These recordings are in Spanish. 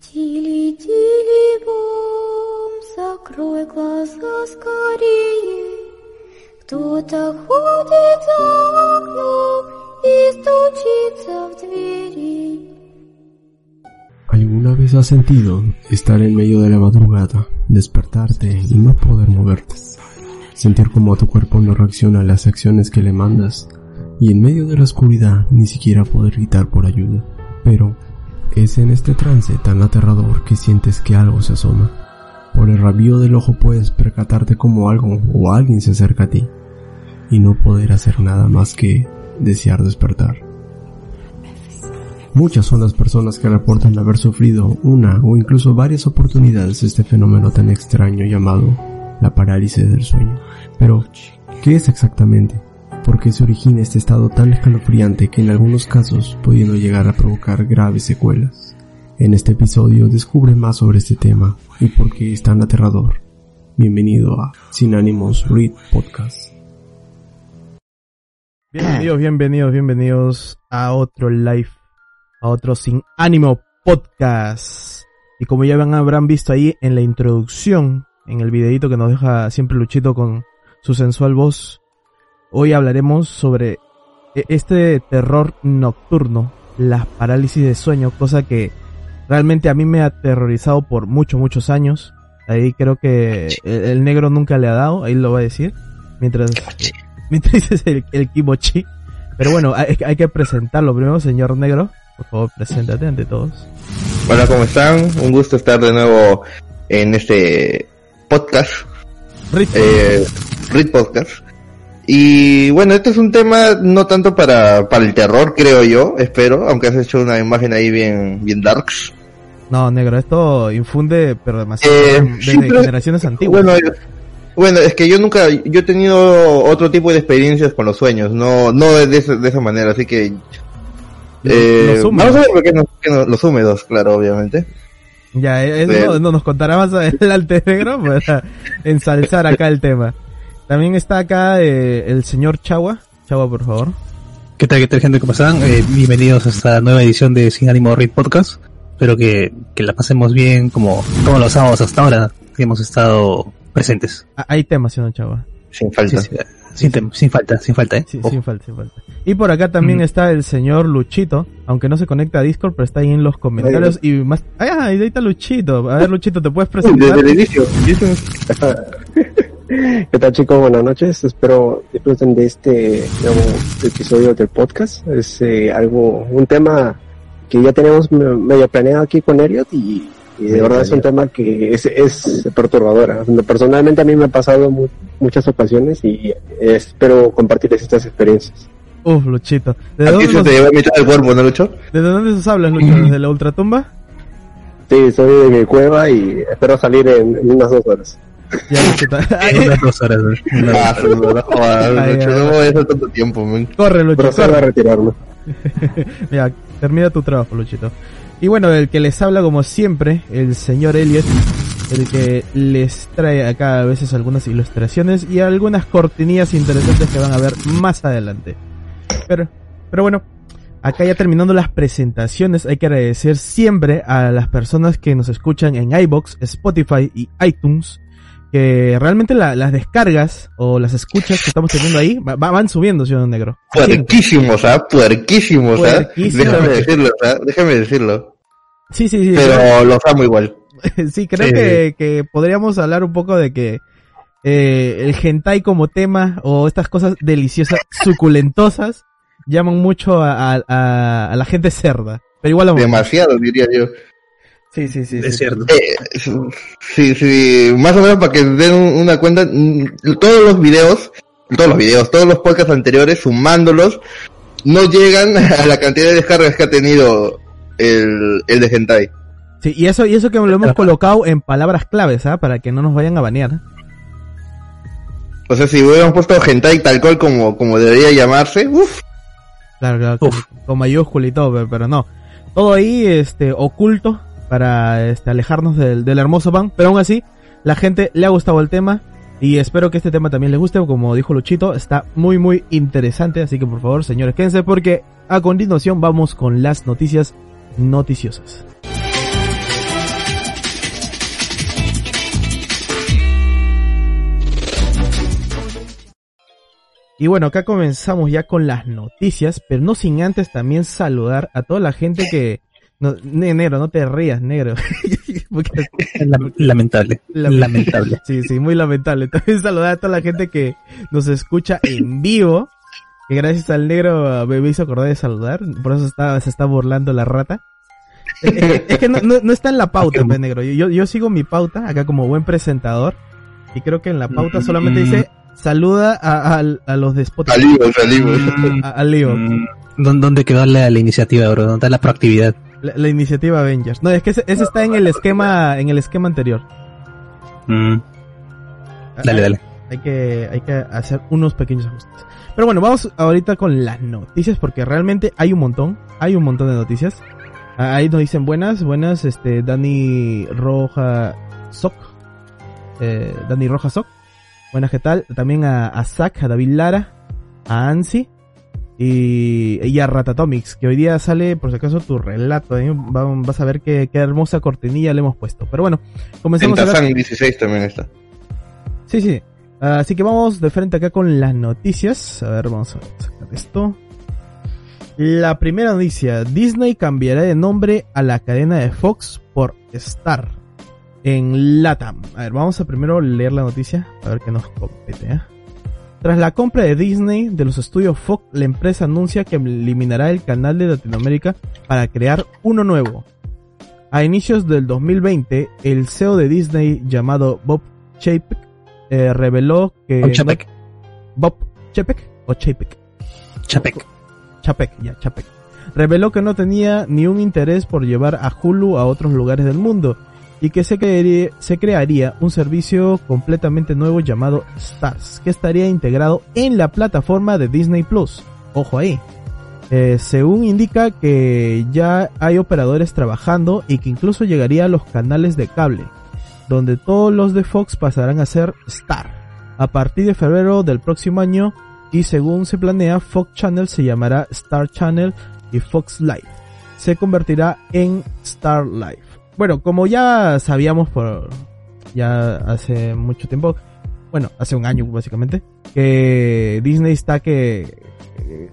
Тили-тили бом, закрой глаза скорее. Кто-то ходит за окном и стучится в двери. ¿Alguna vez has sentido estar en medio de la madrugada, despertarte y no poder moverte? Sentir como tu cuerpo no reacciona a las acciones que le mandas y en medio de la oscuridad ni siquiera poder gritar por ayuda. Pero es en este trance tan aterrador que sientes que algo se asoma. Por el rabillo del ojo puedes percatarte como algo o alguien se acerca a ti y no poder hacer nada más que desear despertar. Muchas son las personas que reportan haber sufrido una o incluso varias oportunidades de este fenómeno tan extraño llamado la parálisis del sueño. Pero, ¿qué es exactamente? ¿Por qué se origina este estado tan escalofriante que en algunos casos pudiendo llegar a provocar graves secuelas? En este episodio descubre más sobre este tema y por qué es tan aterrador. Bienvenido a Sin Ánimos Read Podcast. Bienvenidos, bienvenidos, bienvenidos a otro live, a otro Sin Ánimo Podcast. Y como ya habrán visto ahí en la introducción, en el videito que nos deja siempre Luchito con su sensual voz, hoy hablaremos sobre e-, este terror nocturno, la parálisis de sueño, cosa que realmente a mí me ha aterrorizado por muchos, muchos años. Ahí creo que el, negro nunca le ha dado, ahí lo va a decir. Mientras, mientras dices el, el kimochi. Pero bueno, hay, hay que presentarlo primero, señor negro. Por favor, preséntate ante todos. Hola, ¿cómo están? Un gusto estar de nuevo en este podcast. Rit. Eh, Read Podcast. Y bueno, este es un tema no tanto para, para el terror, creo yo, espero, aunque has hecho una imagen ahí bien, bien darks. No, negro, esto infunde, pero demasiado Eh, sí, pero- generaciones antiguas. Bueno, bueno, es que yo nunca, yo he tenido otro tipo de experiencias con los sueños, no, no de, esa, de esa manera, así que, eh, los húmedos. vamos a ver por qué no, qué no- los húmedos, claro, obviamente. Ya, eh, eso Sí. no, no nos contará más adelante, negro, para ensalzar acá el tema. También está acá eh, el señor Chagua. Chagua, por favor. ¿Qué tal, qué tal, gente? ¿Cómo están? Eh, bienvenidos a esta nueva edición de Sin Ánimo Read Podcast. Espero que, que la pasemos bien como, como los sábados hasta ahora, que hemos estado presentes. Ah, hay temas, señor Chagua. Sin Sí, falta. sí, sin, tem- sin falta, sin falta, ¿eh? Sí, sin falta, sin falta. Y por acá también Mm. está el señor Luchito, aunque no se conecta a Discord, pero está ahí en los comentarios y más... Ah, ahí está Luchito. A ver, Luchito, ¿te puedes presentar? Desde el inicio, ¿Qué tal chicos? Buenas noches. Espero disfruten de este nuevo episodio del podcast. Es eh, algo, un tema que ya tenemos me- medio planeado aquí con Elliot y, y de verdad es un tema que es, es perturbadora. Personalmente a mí me ha pasado mu- muchas ocasiones y espero compartirles estas experiencias. Uf, Luchito. ¿De aquí dónde, se nos, te lleva mitad del cuerpo, ¿no, Lucho? ¿Desde dónde nos hablas, Lucho? ¿Desde la ultratumba? Sí, soy de mi cueva y espero salir en, en unas dos horas. Ya, Luchito. En unas dos horas, ¿no? Una- sí, no jodas, Ay, Lucho, ay, no voy a hacer tanto tiempo, man. Corre, Lucho, Procedo corre. a retirarme. Ya, termina tu trabajo, Luchito. Y bueno, el que les habla como siempre, el señor Elliot, el que les trae acá a veces algunas ilustraciones y algunas cortinillas interesantes que van a ver más adelante. Pero, pero bueno, acá ya terminando las presentaciones, hay que agradecer siempre a las personas que nos escuchan en iBox, Spotify y iTunes. Que realmente la- las descargas o las escuchas que estamos teniendo ahí va- va- van subiendo, señor Negro. Puerquísimos, ¿ah? Puerquísimos, ¿ah? Déjame decirlo, ¿ah? Déjame decirlo. Sí, sí, sí. Pero los amo igual. Sí, creo Sí. que, que podríamos hablar un poco de que eh, el hentai como tema o estas cosas deliciosas, suculentosas, llaman mucho a, a- a- a la gente cerda. Pero igual. Demasiado, diría yo. Sí, sí, sí. Es sí. cierto. Eh, sí, sí, más o menos para que den un- una cuenta, mm, todos los videos, todos los videos, todos los podcasts anteriores, sumándolos, no llegan a la cantidad de descargas que ha tenido el, el de Hentai. Sí, y eso, y eso que lo hemos colocado en palabras claves, ¿ah? Para que no nos vayan a banear. O sea, si hubiéramos puesto Hentai tal cual como, como debería llamarse, uff, Claro, claro, Uf. con, con mayúscula y todo, pero, pero no. Todo ahí, este, oculto para este, alejarnos del, del hermoso pan. Pero aún así, la gente le ha gustado el tema. Y espero que este tema también les guste, como dijo Luchito, está muy muy interesante, así que por favor señores quédense porque a continuación vamos con las noticias noticiosas. Y bueno, acá comenzamos ya con las noticias, pero no sin antes también saludar a toda la gente que no, ne- negro, no te rías, negro. Lamentable. Lam- Lamentable. Sí, sí, muy lamentable. También saludar a toda la gente que nos escucha en vivo. Que gracias al negro uh, me hizo acordar de saludar. Por eso está, se está burlando la rata. Eh, eh, es que no, no, no está en la pauta, pues, negro. Yo, yo, sigo mi pauta acá como buen presentador. Y creo que en la pauta solamente dice saluda a, a- a los de Spotify. Salimos, salimos. Mm, A, a Leo. mm, ¿dó- ¿Dónde quedó la, la iniciativa, bro? ¿Dónde está la proactividad? La, la iniciativa Avengers. No, es que ese, ese está en el esquema, en el esquema anterior. Mm, dale, dale. Hay que, hay que hacer unos pequeños ajustes. Pero bueno, vamos ahorita con las noticias porque realmente hay un montón, hay un montón de noticias. Ah, Ahí nos dicen buenas, buenas, este, Dani Roja Soc, eh, Dani Roja Soc, buenas, ¿qué tal? También a, a Zack, a David Lara, a Ansi y, y a Ratatomics, que hoy día sale, por si acaso, tu relato, ¿eh? Va- vas a ver qué, qué hermosa cortinilla le hemos puesto. Pero bueno, comencemos a ver- Tentazán 16 también está. Sí, sí. Así que vamos de frente acá con las noticias. A ver, vamos a sacar esto. La primera noticia. Disney cambiará de nombre a la cadena de Fox por Star. En LATAM. A ver, vamos a primero leer la noticia. A ver qué nos compete. ¿eh? Tras la compra de Disney de los estudios Fox, la empresa anuncia que eliminará el canal de Latinoamérica para crear uno nuevo. A inicios del 2020, el CEO de Disney llamado Bob Chapek eh, reveló que Bob Chapek. Bob Chapek o Chapek Chapek. Chapek ya Chapek reveló que no tenía ni un interés por llevar a Hulu a otros lugares del mundo y que se crearía, se crearía un servicio completamente nuevo llamado Stars que estaría integrado en la plataforma de Disney Plus. Ojo ahí. Eh, según indica que ya hay operadores trabajando y que incluso llegaría a los canales de cable donde todos los de Fox pasarán a ser Star. A partir de febrero del próximo año y según se planea Fox Channel se llamará Star Channel y Fox Live. Se convertirá en Star Live. Bueno, como ya sabíamos por ya hace mucho tiempo, bueno, hace un año básicamente, que Disney está que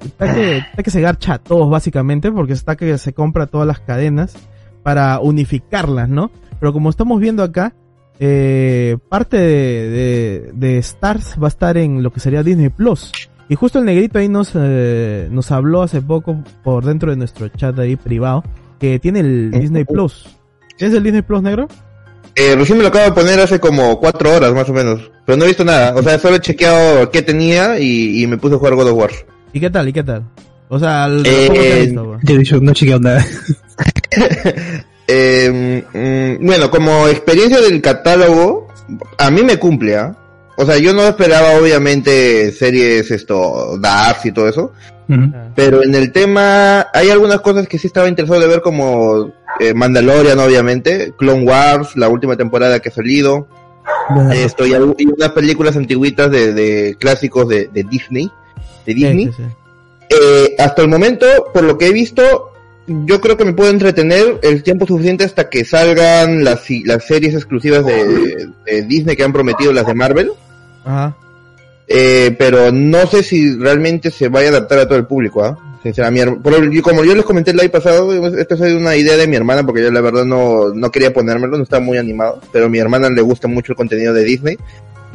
está que, está que se garcha a todos básicamente porque está que se compra todas las cadenas para unificarlas, ¿no? Pero como estamos viendo acá, eh, parte de, de, de Stars va a estar en lo que sería Disney Plus. Y justo el negrito ahí nos, eh, nos habló hace poco por dentro de nuestro chat ahí privado que tiene el Disney Plus. ¿Tienes el Disney Plus negro? Eh, recién me lo acabo de poner hace como cuatro horas más o menos. Pero no he visto nada. O sea, solo he chequeado qué tenía y, y me puse a jugar God of War. ¿Y qué tal? ¿Y qué tal? O sea, el Eh, visto. Yo he dicho, no he chequeado nada. Eh, mm, bueno, como experiencia del catálogo, a mí me cumple, ¿ah? O sea, yo no esperaba obviamente series esto, Dark y todo eso. Ujú. Pero en el tema, hay algunas cosas que sí estaba interesado de ver como eh, Mandalorian, obviamente, Clone Wars, la última temporada que ha salido, esto y, unas películas antiguitas de, de clásicos de, de Disney, de Disney. Sí, sí, sí. Eh, hasta el momento, por lo que he visto, yo creo que me puedo entretener el tiempo suficiente hasta que salgan las, series exclusivas de, de Disney que han prometido, las de Marvel. Ajá. Eh, pero no sé si realmente se vaya a adaptar a todo el público, ¿ah? Sinceramente, yo- como yo les comenté el live pasado, esta es una idea de mi hermana, porque yo la verdad no, no quería ponérmelo, no estaba muy animado, pero a mi hermana le gusta mucho el contenido de Disney,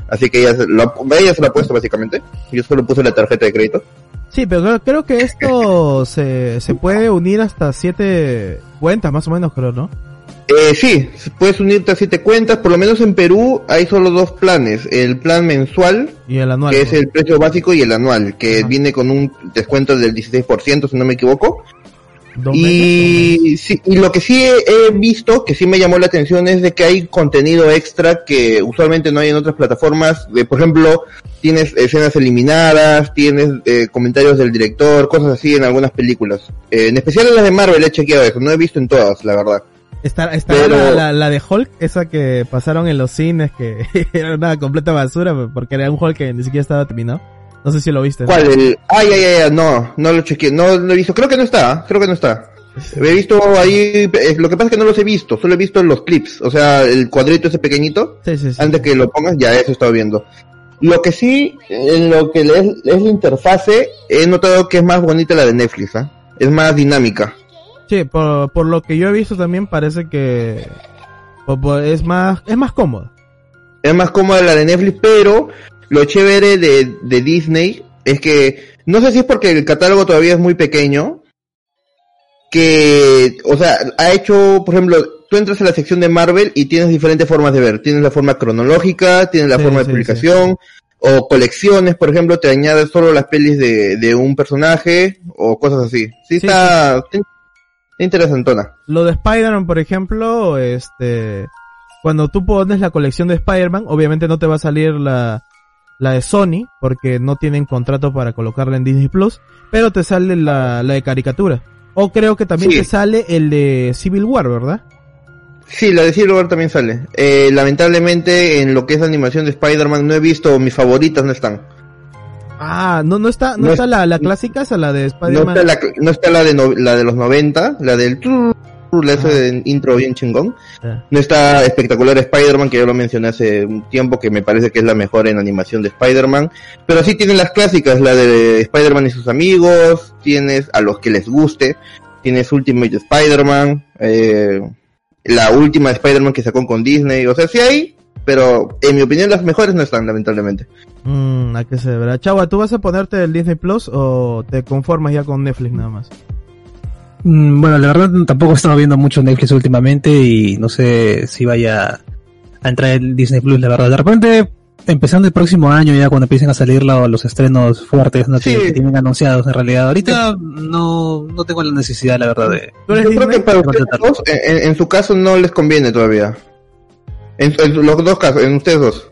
así que ella, se lo, ella se lo ha puesto básicamente, yo solo puse la tarjeta de crédito. Sí, pero creo que esto se, se puede unir hasta siete cuentas, más o menos, creo, ¿no? Eh, sí, puedes unirte a siete cuentas, por lo menos en Perú hay solo dos planes, el plan mensual, Y el anual. que es el precio básico, y el anual, que Ajá. viene con un descuento del 16%, si no me equivoco. Y, sí, y lo que sí he, he visto, que sí me llamó la atención, es de que hay contenido extra que usualmente no hay en otras plataformas. De, por ejemplo, tienes escenas eliminadas, tienes eh, comentarios del director, cosas así en algunas películas. Eh, en especial en las de Marvel he chequeado eso, no he visto en todas, la verdad. Está, está Pero- la, la, la de Hulk, esa que pasaron en los cines, que era una completa basura, porque era un Hulk que ni siquiera estaba terminado. No sé si lo viste. ¿Cuál? El, ay, ay, ay, no, no lo chequeé, no lo he visto, creo que no está, ¿ah? creo que no está. He visto ahí, eh, lo que pasa es que no los he visto, solo he visto los clips, o sea, el cuadrito ese pequeñito, Sí, sí, sí. antes que lo pongas, ya eso he estado viendo. Lo que sí, en lo que es, es la interfase, he notado que es más bonita la de Netflix, ¿ah? Es más dinámica. Sí, por, por lo que yo he visto también parece que es más es más cómodo. Es más cómoda la de Netflix, pero lo chévere de, de Disney es que, no sé si es porque el catálogo todavía es muy pequeño, que, o sea, ha hecho, por ejemplo, tú entras a la sección de Marvel y tienes diferentes formas de ver. Tienes la forma cronológica, tienes la Sí, forma de sí, publicación, o colecciones, por ejemplo, te añades solo las pelis de, de un personaje, o cosas así. Sí, está interesantona. Lo de Spider-Man, por ejemplo, este cuando tú pones la colección de Spider-Man, obviamente no te va a salir la la de Sony porque no tienen contrato para colocarla en Disney Plus, pero te sale la, la de caricatura. O creo que también Sí. te sale el de Civil War, ¿verdad? Sí, la de Civil War también sale. Eh, lamentablemente, en lo que es animación de Spider-Man, no he visto, mis favoritas no están. Ah, no no está no, No está es- la, la clásica esa la de No Spider-Man. está la, no está la de, no- la de los 90, la del la ese Ah. de intro bien chingón. Ah. No está espectacular Spider-Man, que yo lo mencioné hace un tiempo, que me parece que es la mejor en animación de Spider-Man. Pero sí tienen las clásicas, la de Spider-Man y sus amigos, tienes a los que les guste, tienes Ultimate Spider-Man, eh, la última Spider-Man que sacó con Disney, o sea, sí hay, pero en mi opinión las mejores no están, lamentablemente. Mm, a qué se verá. Chava, ¿tú vas a ponerte el Disney Plus o te conformas ya con Netflix nada más? Mm, Bueno, la verdad tampoco he estado viendo mucho Netflix últimamente y no sé si vaya a entrar el Disney Plus, la verdad. De repente, empezando el próximo año ya cuando empiecen a salir lo- los estrenos fuertes ¿no? que, Sí. que tienen anunciados en realidad. Ahorita no, no tengo la necesidad, la verdad, de... ¿Tú eres Yo creo que para Disney? ustedes en- en su caso no les conviene todavía. En, en los dos casos, en ustedes dos.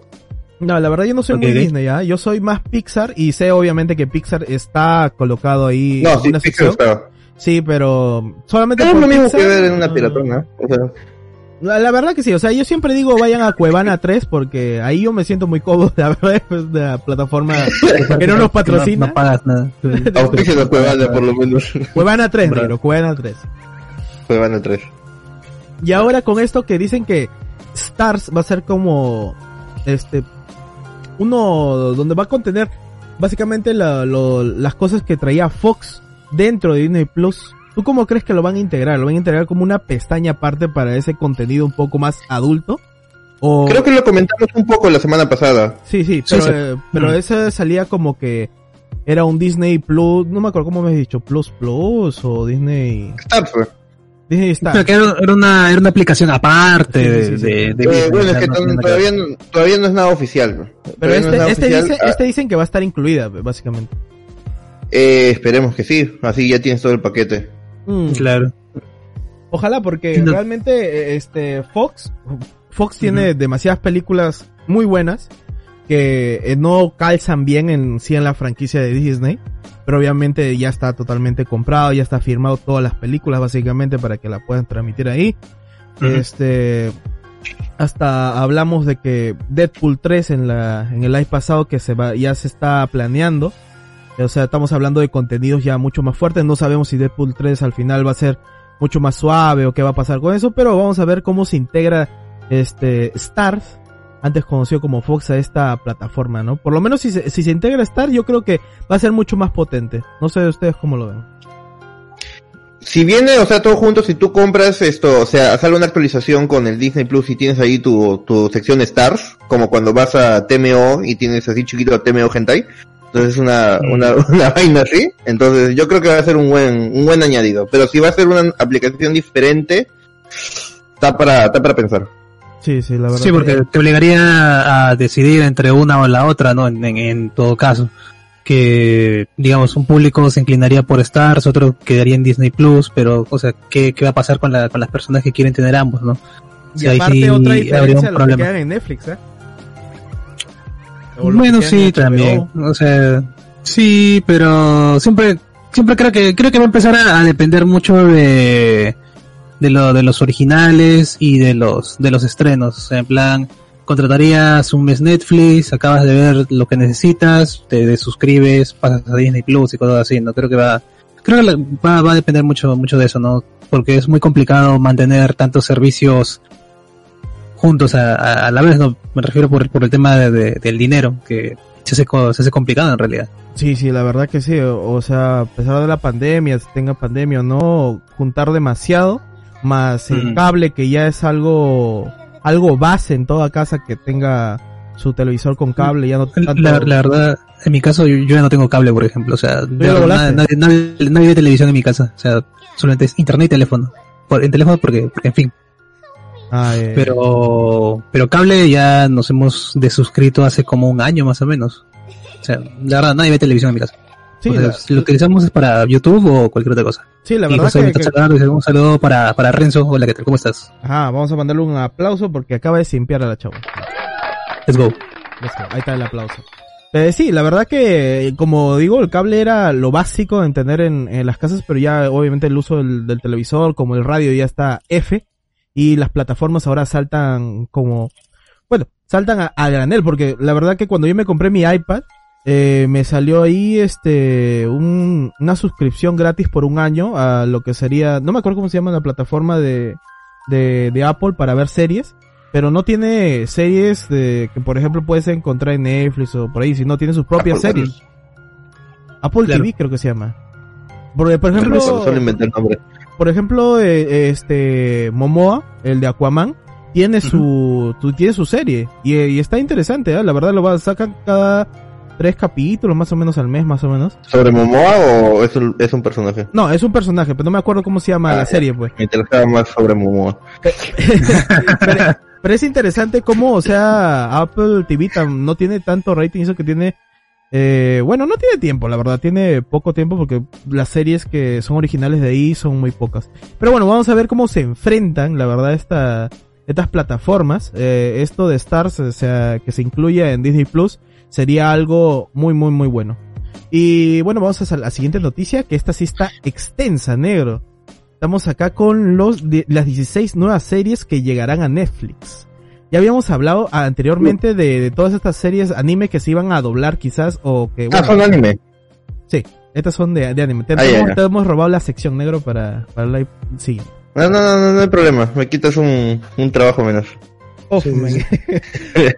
No, la verdad yo no soy Ok, muy. Disney, ¿ya? Yo soy más Pixar y sé obviamente que Pixar está colocado ahí No, en sí, una sección. está. Sí, pero solamente Es por lo mismo Pixar, que ver en una no. piratona. O sea, La, la verdad que sí, o sea, yo siempre digo vayan a Cuevana 3 porque ahí yo me siento muy cómodo, la verdad, es de la plataforma que no nos patrocina. No, no pagas nada. auspicia la Cuevana, por lo menos. Cuevana 3, Bravo. negro, Cuevana 3. Cuevana 3. Y ahora con esto que dicen que Stars va a ser como este uno donde va a contener básicamente la- lo- las cosas que traía Fox dentro de Disney Plus. ¿Tú cómo crees que lo van a integrar? ¿Lo van a integrar como una pestaña aparte para ese contenido un poco más adulto? O Creo que lo comentamos un poco la semana pasada. sí, sí, pero, sí. eh, pero Mm. ese salía como que era un Disney Plus, no me acuerdo cómo me has dicho, Plus Plus o Disney Stars. Disney Star. Pero que era, era una, era una aplicación aparte Sí, de, sí, sí, sí. de, de Eh, Disney, bueno, es que no todavía, no, todavía no es nada oficial. Pero Todavía no es este, nada este, oficial. dice, Ah, este dicen que va a estar incluida, básicamente. eh, esperemos que sí. Así ya tienes todo el paquete. Mm. Claro. Ojalá, porque realmente este Fox, Fox tiene demasiadas películas muy buenas que eh, no calzan bien en sí en la franquicia de Disney, pero obviamente ya está totalmente comprado, ya está firmado todas las películas básicamente para que la puedan transmitir ahí. Este hasta hablamos de que Deadpool 3 en la en el live pasado que se va ya se está planeando. O sea, estamos hablando de contenidos ya mucho más fuertes, no sabemos si Deadpool 3 al final va a ser mucho más suave o qué va a pasar con eso, pero vamos a ver cómo se integra este Stars, antes conocido como Fox, a esta plataforma, ¿no? Por lo menos si se, si se integra Star, yo creo que va a ser mucho más potente. No sé ustedes cómo lo ven. Si viene, o sea, todo junto, si tú compras esto, o sea, sale una actualización con el Disney Plus y tienes ahí tu, tu sección Stars, como cuando vas a TMO y tienes así chiquito TMO Hentai. Entonces es una, una, una vaina así. Entonces yo creo que va a ser un buen, un buen añadido. Pero si va a ser una aplicación diferente, está para, está para pensar. Sí, sí, la verdad. Sí, porque te obligaría a decidir entre una o la otra, ¿no? En, en, en todo caso. Que, digamos, un público se inclinaría por Stars, otro quedaría en Disney Plus, pero, o sea, ¿qué, qué va a pasar con, la, con las personas que quieren tener ambos, no? Ahí aparte sí otra habría diferencia un los que quedan en Netflix, ¿eh? O Bueno, sí, también. O sea, sí, pero siempre, siempre creo que, creo que va a empezar a, a depender mucho de, de lo, de los originales y de los, de los estrenos. En plan, contratarías un mes Netflix, acabas de ver lo que necesitas, te, suscribes, pasas a Disney Plus y cosas así, ¿no? Creo que va, creo que va, va a depender mucho, mucho de eso, ¿no? Porque es muy complicado mantener tantos servicios juntos a, a- la vez, no, me refiero por, por el tema de- de- del dinero, que se hace, se hace complicado en realidad. Sí, sí, la verdad que sí. O sea, a pesar de la pandemia, si tenga pandemia o no, juntar demasiado, más el cable que ya es algo, algo base en toda casa que tenga su televisor con cable, ya no tanto... La, la verdad, en mi caso, yo, yo ya no tengo cable, por ejemplo, o sea, verdad, nadie, nadie, nadie ve televisión en mi casa, o sea, solamente es internet y teléfono. Por, en teléfono porque, porque en fin, Ah, eh, pero, pero cable ya nos hemos desuscrito hace como un año más o menos. O sea, la verdad, nadie ve televisión en mi casa. Sí, la, lo utilizamos es para YouTube o cualquier otra cosa. sí, la y verdad José me que, que- un saludo para, para Renzo. Hola, ¿qué tal? ¿Cómo estás? Ajá, vamos a mandarle un aplauso porque acaba de simpiar a la chava. Let's go. Let's go. Ahí está el aplauso. Eh, sí, la verdad que, como digo, el cable era lo básico en tener en, en las casas, pero ya obviamente el uso del, del televisor, como el radio ya está F, y las plataformas ahora saltan como, bueno, saltan a, a granel, porque la verdad que cuando yo me compré mi iPad, eh, me salió ahí este un, una suscripción gratis por un año a lo que sería, no me acuerdo cómo se llama la plataforma de, de, de Apple para ver series, pero no tiene series de, que por ejemplo puedes encontrar en Netflix o por ahí, sino tiene sus propias Apple series. Apple Claro. TV creo que se llama. Porque, por ejemplo, por ejemplo, eh, este Momoa, el de Aquaman, tiene su, tu- tiene su serie y, y está interesante, ¿eh? la verdad lo va, sacan cada tres capítulos más o menos al mes, más o menos. ¿Sobre Momoa o es un, es un personaje? No, es un personaje, pero no me acuerdo cómo se llama Ah, la ya. serie, pues. Me interesaba más sobre Momoa. pero, pero es interesante cómo, o sea, Apple TV tam- no tiene tanto rating, eso que tiene, eh, bueno, no tiene tiempo, la verdad, tiene poco tiempo porque las series que son originales de ahí son muy pocas. Pero bueno, vamos a ver cómo se enfrentan, la verdad, esta, estas plataformas. Eh, esto de Stars, o sea, que se incluya en Disney Plus, sería algo muy, muy, muy bueno. Y bueno, vamos a la siguiente noticia, que esta sí está extensa, negro. Estamos acá con los de- las 16 nuevas series que llegarán a Netflix. Ya habíamos hablado anteriormente de, de todas estas series anime que se iban a doblar quizás o que... Ah, bueno, son anime. Sí, estas son de, de anime. Te, Ah, te hemos robado la sección negro para, para la... Sí. No, no, no, no, no hay problema. Me quitas un, un trabajo menos. Oh, Sí, sí.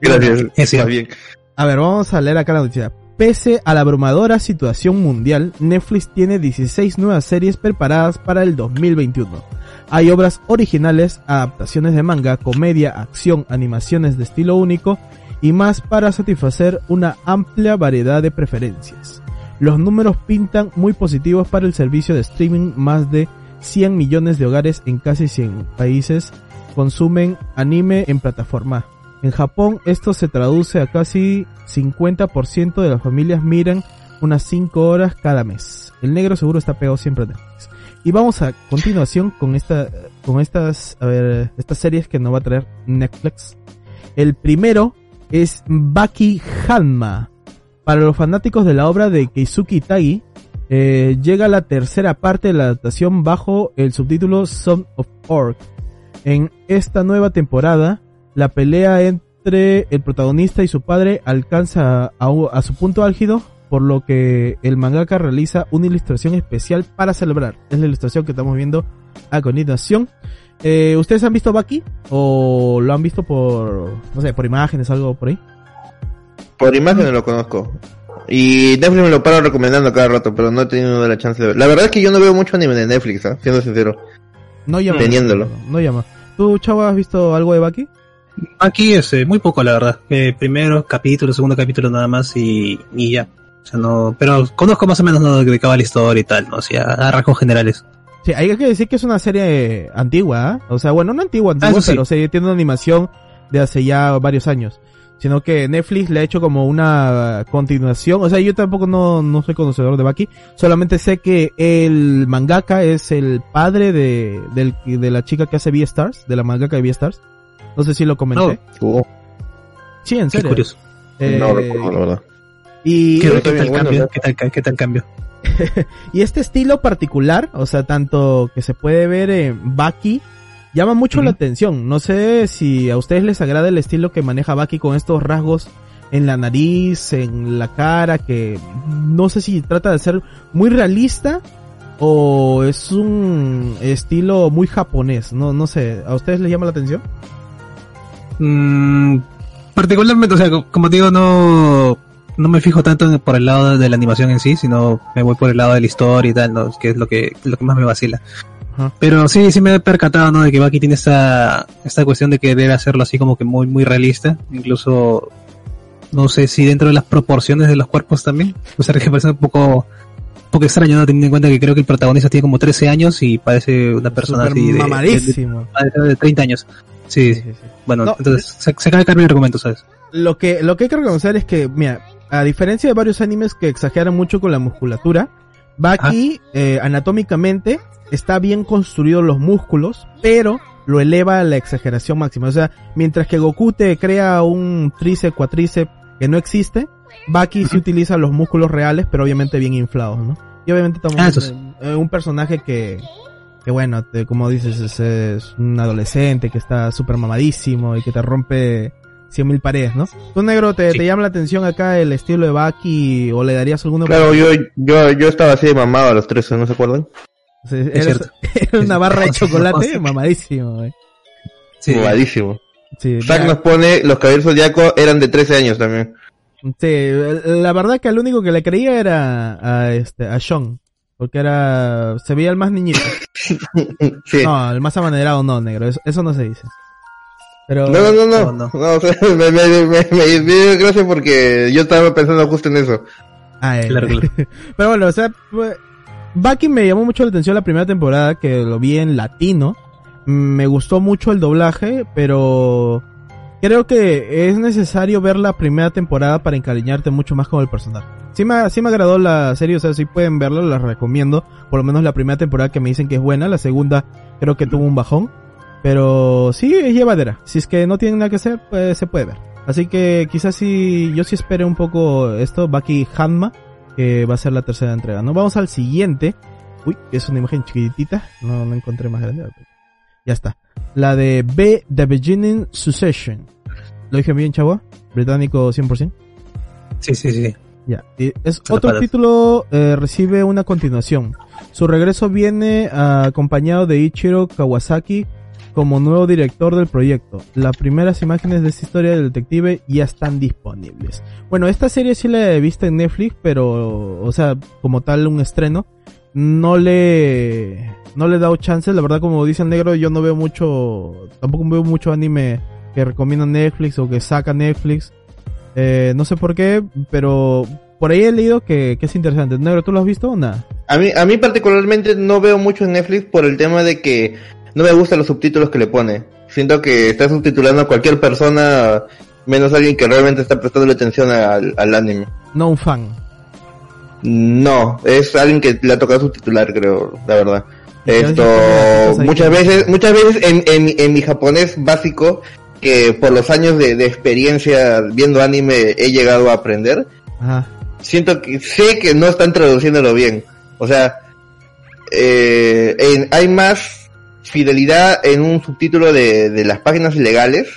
Gracias. Es cierto. Más bien. A ver, vamos a leer acá la noticia. Pese a la abrumadora situación mundial, Netflix tiene 16 nuevas series preparadas para el 2021. Hay obras originales, adaptaciones de manga, comedia, acción, animaciones de estilo único y más para satisfacer una amplia variedad de preferencias. Los números pintan muy positivos para el servicio de streaming, más de 100 millones de hogares en casi 100 países consumen anime en plataforma. En Japón esto se traduce a casi 50% de las familias miran unas 5 horas cada mes. El negro seguro está pegado siempre a Netflix. Y vamos a continuación con esta, con estas, a ver, estas series que nos va a traer Netflix. El primero es Baki Hanma. Para los fanáticos de la obra de Keisuke Tagi, eh, llega la tercera parte de la adaptación bajo el subtítulo Son of Orc. En esta nueva temporada, la pelea entre el protagonista y su padre alcanza a, a su punto álgido, por lo que el mangaka realiza una ilustración especial para celebrar. Es la ilustración que estamos viendo a continuación. Eh, ¿Ustedes han visto Baki? ¿O lo han visto por, no sé, por imágenes, algo por ahí? Por imágenes lo conozco. Y Netflix me lo para recomendando cada rato, pero no he tenido la chance de ver. La verdad es que yo no veo mucho anime de Netflix, ¿ah? siendo sincero. No llama. Teniéndolo. No llama. ¿Tú, Chavo, has visto algo de Baki? Aquí es eh, muy poco, la verdad. Eh, primero capítulo, segundo capítulo nada más y, y ya. O sea, no, pero conozco más o menos ¿no? de qué va la historia y tal, ¿no? O sea, a rasgos generales. Sí, hay que decir que es una serie antigua, ¿ah? O sea, bueno, no antigua, antigua, sí. pero sí, tiene una animación de hace ya varios años. Sino que Netflix le ha hecho como una continuación. O sea, yo tampoco no, no soy conocedor de Baki. Solamente sé que el mangaka es el padre de, del, de la chica que hace V-Stars, de la mangaka de V-Stars. No sé si lo comenté. Uh, Sí, en Qué serio. curioso. Eh, no recuerdo, la verdad. y, ¿Qué, qué tal bueno, cambio? ¿no? ¿Qué tal, qué tal cambio? Y este estilo particular, o sea, tanto que se puede ver en Baki, llama mucho la atención. No sé si a ustedes les agrada el estilo que maneja Baki con estos rasgos en la nariz, en la cara, que no sé si trata de ser muy realista o es un estilo muy japonés. No, no sé, ¿a ustedes les llama la atención? Mm, particularmente, o sea, co- como digo, no, no me fijo tanto por el lado de, de la animación en sí, sino me voy por el lado de la historia y tal, ¿no? que es lo que, lo que más me vacila. Ajá. Pero sí, sí me he percatado, ¿no? De que Baki tiene esta, esta cuestión de que debe hacerlo así como que muy, muy realista. Incluso, no sé si dentro de las proporciones de los cuerpos también. O sea, que parece un poco, un poco extraño, ¿no? Teniendo en cuenta que creo que el protagonista tiene como 13 años y parece una persona así de, de, de, de 30 años. Sí, Sí, sí, sí. bueno, No, entonces se, se acaba de caer mi argumento, ¿sabes? Lo que, lo que hay que reconocer es que, mira, a diferencia de varios animes que exageran mucho con la musculatura, Baki, eh, anatómicamente, está bien construido los músculos, pero lo eleva a la exageración máxima. O sea, mientras que Goku te crea un tríceps, cuatríceps que no existe, Baki sí utiliza los músculos reales, pero obviamente bien inflados, ¿no? Y obviamente estamos Ah, sí. en- en un personaje que, que bueno, te- como dices, es, es un adolescente que está súper mamadísimo y que te rompe cien mil paredes, ¿no? ¿Tú, negro, te, Sí. te llama la atención acá el estilo de Baki o le darías alguna Claro, yo, yo, yo estaba así de mamado a los 13, ¿no se acuerdan? Cierto. eres una barra de chocolate mamadísimo, güey. Sí. Mamadísimo. Sí, Zack nos pone, los caballeros zodiaco eran de 13 años también. sí, la verdad que el único que le creía era a este, a Sean. Porque era, se veía el más niñito. Sí. No, el más amanerado no, negro, eso, eso no se dice. Pero, No, no, no, No, no. no. No, o sea, me, me, me, me, me dio gracia porque yo estaba pensando justo en eso. Ah, él. Claro, claro. Pero bueno, o sea, Baki me llamó mucho la atención la primera temporada que lo vi en latino. Me gustó mucho el doblaje, pero creo que es necesario ver la primera temporada para encariñarte mucho más con el personaje. Sí me, sí me agradó la serie, o sea, si pueden verla, la recomiendo. Por lo menos la primera temporada que me dicen que es buena, la segunda creo que tuvo un bajón. Pero sí es llevadera. Si es que no tienen nada que hacer, pues se puede ver. Así que quizás sí, yo sí espere un poco esto, Baki Hanma, que va a ser la tercera entrega. ¿no? Vamos al siguiente. Uy, es una imagen chiquitita. No, no encontré más grande. Ya está. La de B, The Beginning Succession. ¿Lo dije bien, chavo? Británico 100%. Sí, sí, sí. Ya. Y es otro título eh, recibe una continuación. Su regreso viene ah, acompañado de Ichiro Kawasaki como nuevo director del proyecto. Las primeras imágenes de esta historia del detective ya están disponibles. Bueno, esta serie sí la he visto en Netflix, pero, o sea, como tal un estreno, no le, no le he dado chances. La verdad, como dice el negro, yo no veo mucho, tampoco veo mucho anime que recomienda Netflix o que saca Netflix. Eh, no sé por qué, pero por ahí he leído que, que es interesante. Negro, ¿tú lo has visto o nada? A mí, a mí particularmente no veo mucho en Netflix por el tema de que no me gustan los subtítulos que le pone. Siento que está subtitulando a cualquier persona, menos alguien que realmente está prestando atención al, al anime. No un fan. No, es alguien que le ha tocado subtitular, creo, la verdad. Esto, muchas veces, muchas veces en, en, en mi japonés básico, que por los años de, de experiencia viendo anime he llegado a aprender, Ajá. siento que sé que no están traduciéndolo bien. O sea, eh, en- hay más fidelidad en un subtítulo de, de las páginas ilegales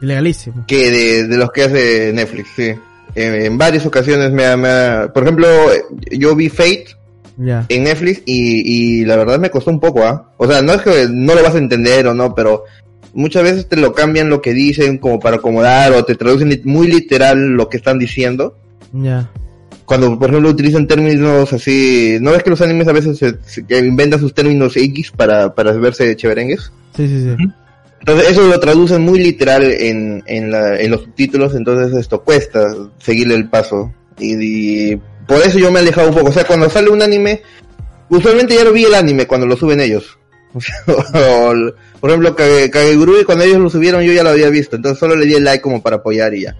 Ilegalísimo. que de, de los que hace Netflix, sí. En, en varias ocasiones me ha, me ha- por ejemplo, yo vi Fate Ya. en Netflix y, y la verdad me costó un poco, ¿ah? O sea, no es que no lo vas a entender o no, pero muchas veces te lo cambian lo que dicen como para acomodar o te traducen muy literal lo que están diciendo. Ya. Cuando, por ejemplo, utilizan términos así, ¿no ves que los animes a veces se, inventan sus términos X para, para verse chéverengues? Sí, sí, sí. Entonces eso lo traducen muy literal en, en, la, en los subtítulos, entonces esto cuesta seguirle el paso. Y, y por eso yo me he alejado un poco. O sea, cuando sale un anime, usualmente ya lo vi el anime cuando lo suben ellos. O sea, o, por ejemplo, Kage- Kagegurui cuando ellos lo subieron yo ya lo había visto, entonces solo le di el like como para apoyar y ya.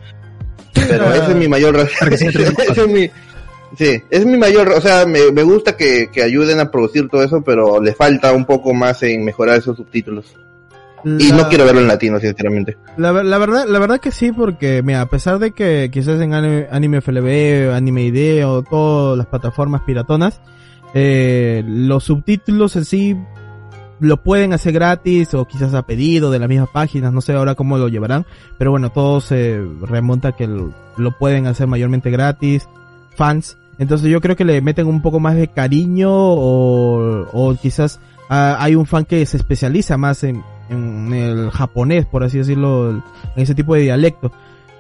Pero ese es mi mayor Ese es mi, sí, es mi mayor, o sea, me, me gusta que, que ayuden a producir todo eso, pero le falta un poco más en mejorar esos subtítulos. Y no quiero verlo en latino, sinceramente. La, ver- la verdad, la verdad que sí, porque, mira, a pesar de que quizás en anime, anime FLB, anime ID o todas las plataformas piratonas, eh, los subtítulos en sí lo pueden hacer gratis o quizás a pedido de las mismas páginas, no sé ahora cómo lo llevarán, pero bueno, todo se remonta a que lo, pueden hacer mayormente gratis, fans, entonces yo creo que le meten un poco más de cariño o, o quizás ah, hay un fan que se especializa más en, en el japonés, por así decirlo, en ese tipo de dialecto.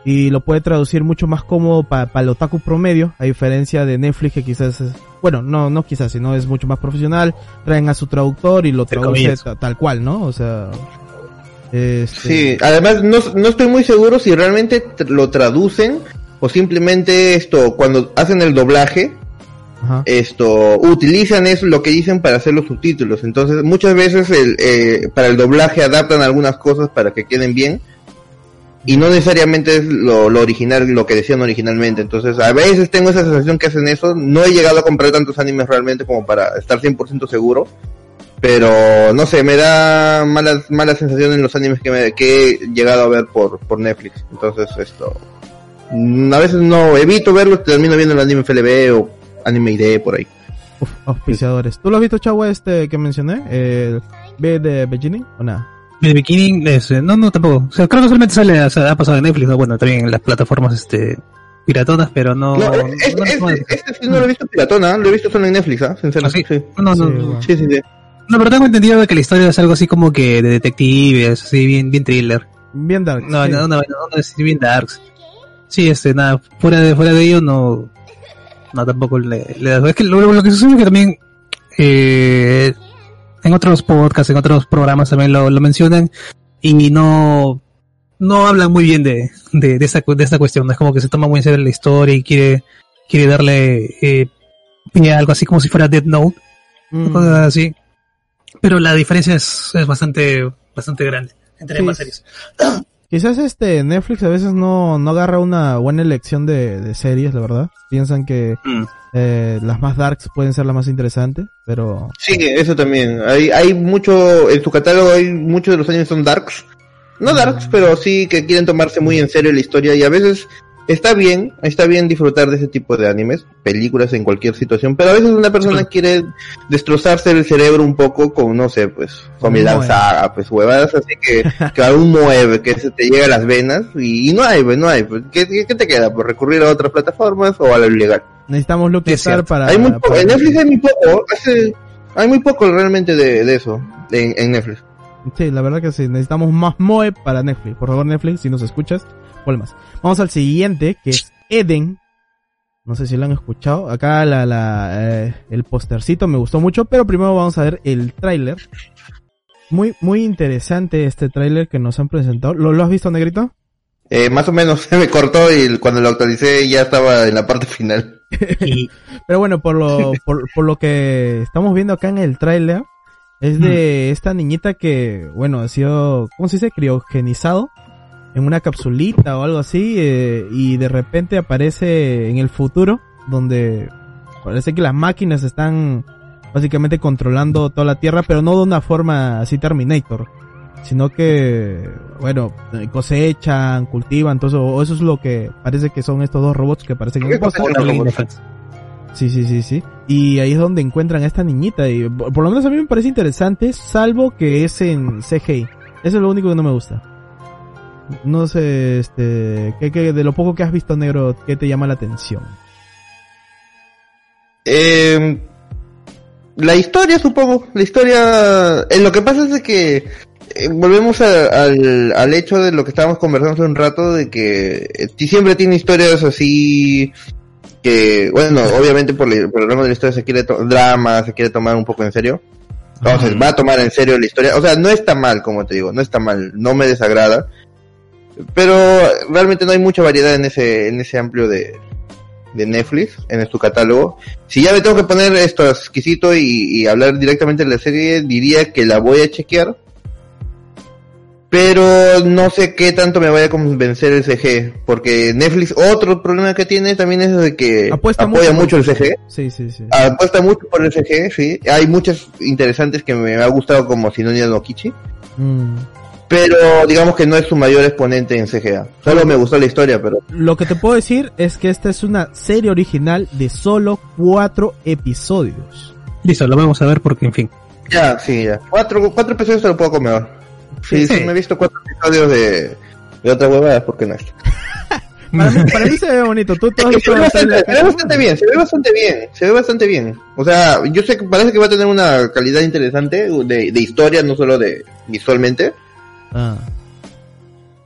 Y lo puede traducir mucho más cómodo para el otaku promedio, a diferencia de Netflix que quizás es, bueno, no, no quizás, sino es mucho más profesional, traen a su traductor y lo traduce ta- tal cual, ¿no? O sea, este, Sí, además no, no estoy muy seguro si realmente lo traducen o simplemente esto, cuando hacen el doblaje, ajá. esto, utilizan eso, lo que dicen para hacer los subtítulos. Entonces, muchas veces el, eh, para el doblaje adaptan algunas cosas para que queden bien. Y no necesariamente es lo, lo original, lo que decían originalmente. Entonces, a veces tengo esa sensación que hacen eso. No he llegado a comprar tantos animes realmente como para estar 100% seguro. Pero, no sé, me da malas, malas sensaciones en los animes que, me- que he llegado a ver por, por Netflix. Entonces, esto, a veces no, evito verlos, termino viendo el anime FLB o anime ID por ahí. Uf, auspiciadores. ¿Tú lo has visto, Chavo, este que mencioné? El B de Beginning o nada? El bikini, ese, no, no, tampoco. O sea, creo que solamente sale, o sea, ha pasado en Netflix, ¿no? bueno, también en las plataformas, este, piratonas, pero no... No, no, este, no, no, este, este sí no lo he visto piratona, lo he visto solo en Netflix, ¿ah? Sinceramente. ¿Ah, sí? sí. no, no, Sí, no. Sí, sí, sí. No, pero tengo entendido de que la historia es algo así como que de detectives, así bien, bien thriller. Bien dark. No, sí. no, no, no, no, es bien darks. Sí, este, nada, fuera de, fuera de ello no, no tampoco le, le das. Es que lo, lo que sucede es que también, eh, en otros podcasts, en otros programas también lo, lo mencionan y no, no hablan muy bien de, de, de esta, de esta cuestión. Es como que se toma muy en serio la historia y quiere, quiere darle, eh, algo así como si fuera Dead Note Mm. cosas así. Pero la diferencia es, es bastante, bastante grande entre Sí. ambas series. Quizás este Netflix a veces no, no agarra una buena elección de, de series, la verdad. Piensan que Mm. eh, las más darks pueden ser las más interesantes, pero Sí, eso también. Hay, hay mucho, en su catálogo hay muchos de los animes son darks. No darks, pero sí que quieren tomarse muy en serio la historia y a veces está bien, está bien disfrutar de ese tipo de animes, películas en cualquier situación, pero a veces una persona quiere destrozarse el cerebro un poco con, no sé, pues, Family Moe. Saga, pues huevadas así que, que algún mueve, que se te llega a las venas y, y no hay, pues, no hay, pues, ¿qué, te queda? Pues recurrir a otras plataformas o a lo ilegal. necesitamos Luke Es Star cierto. para... hay muy poco, para- en Netflix hay muy poco, hace- hay muy poco realmente de, de eso, en, en Netflix. Sí, la verdad que sí, necesitamos más Moe para Netflix. Por favor, Netflix, si nos escuchas, más. Vamos al siguiente, que es Eden. No sé si lo han escuchado. Acá la, la, eh, el postercito me gustó mucho, pero primero vamos a ver el tráiler. Muy, muy interesante este tráiler que nos han presentado. ¿Lo, lo has visto, Negrito? Eh, más o menos se me cortó y cuando lo actualicé ya estaba en la parte final. Pero bueno, por lo, por, por lo que estamos viendo acá en el tráiler, es de esta niñita que, bueno, ha sido, ¿cómo se dice? Criogenizado en una capsulita o algo así, eh, y de repente aparece en el futuro, donde parece que las máquinas están básicamente controlando toda la Tierra, pero no de una forma así Terminator, sino que, bueno, eh, cosechan, cultivan, eso, o eso es lo que parece que son estos dos robots que parecen. Defense. Sí, sí, sí, sí. Y ahí es donde encuentran a esta niñita. Y por por lo menos a mí me parece interesante, salvo que es en CGI. Eso es lo único que no me gusta. No sé, este, ¿qué, qué- de lo poco que has visto, negro, ¿qué te llama la atención? Eh, la historia, supongo. La historia. eh, lo que pasa es que eh, volvemos a- al, al hecho de lo que estábamos conversando hace un rato, de que eh, siempre tiene historias así que, bueno, obviamente por, el ramo de la historia se quiere drama, se quiere tomar un poco en serio. Sea, va a tomar en serio la historia. O sea, no está mal, como te digo, no está mal, no me desagrada. Pero realmente no hay mucha variedad en ese, en ese amplio de, de Netflix, en su catálogo. Si ya me tengo que poner esto exquisito y, y hablar directamente de la serie, diría que la voy a chequear. Pero no sé qué tanto me vaya a convencer el CG, porque Netflix, otro problema que tiene también es de que Apuesta apoya mucho mucho el CG. Sí, sí, sí. Apuesta mucho por el CG, sí. Hay muchas interesantes que me ha gustado como Sinonia no Kichi. Mm. Pero digamos que no es su mayor exponente en CGA. Solo me gustó la historia, pero Lo que te puedo decir es que esta es una serie original de solo cuatro episodios. Listo, lo vamos a ver porque, en fin. ya, sí, ya. Cuatro, cuatro episodios se lo puedo comer. Sí, sí, Sí. me he visto cuatro episodios de, de otra huevada, ¿por qué no? Para mí, para mí se ve bonito. Tú, que se ve bastante, se ve bastante bien, se ve bastante bien, se ve bastante bien. O sea, yo sé que parece que va a tener una calidad interesante de, de historia, no solo de, visualmente. Ah.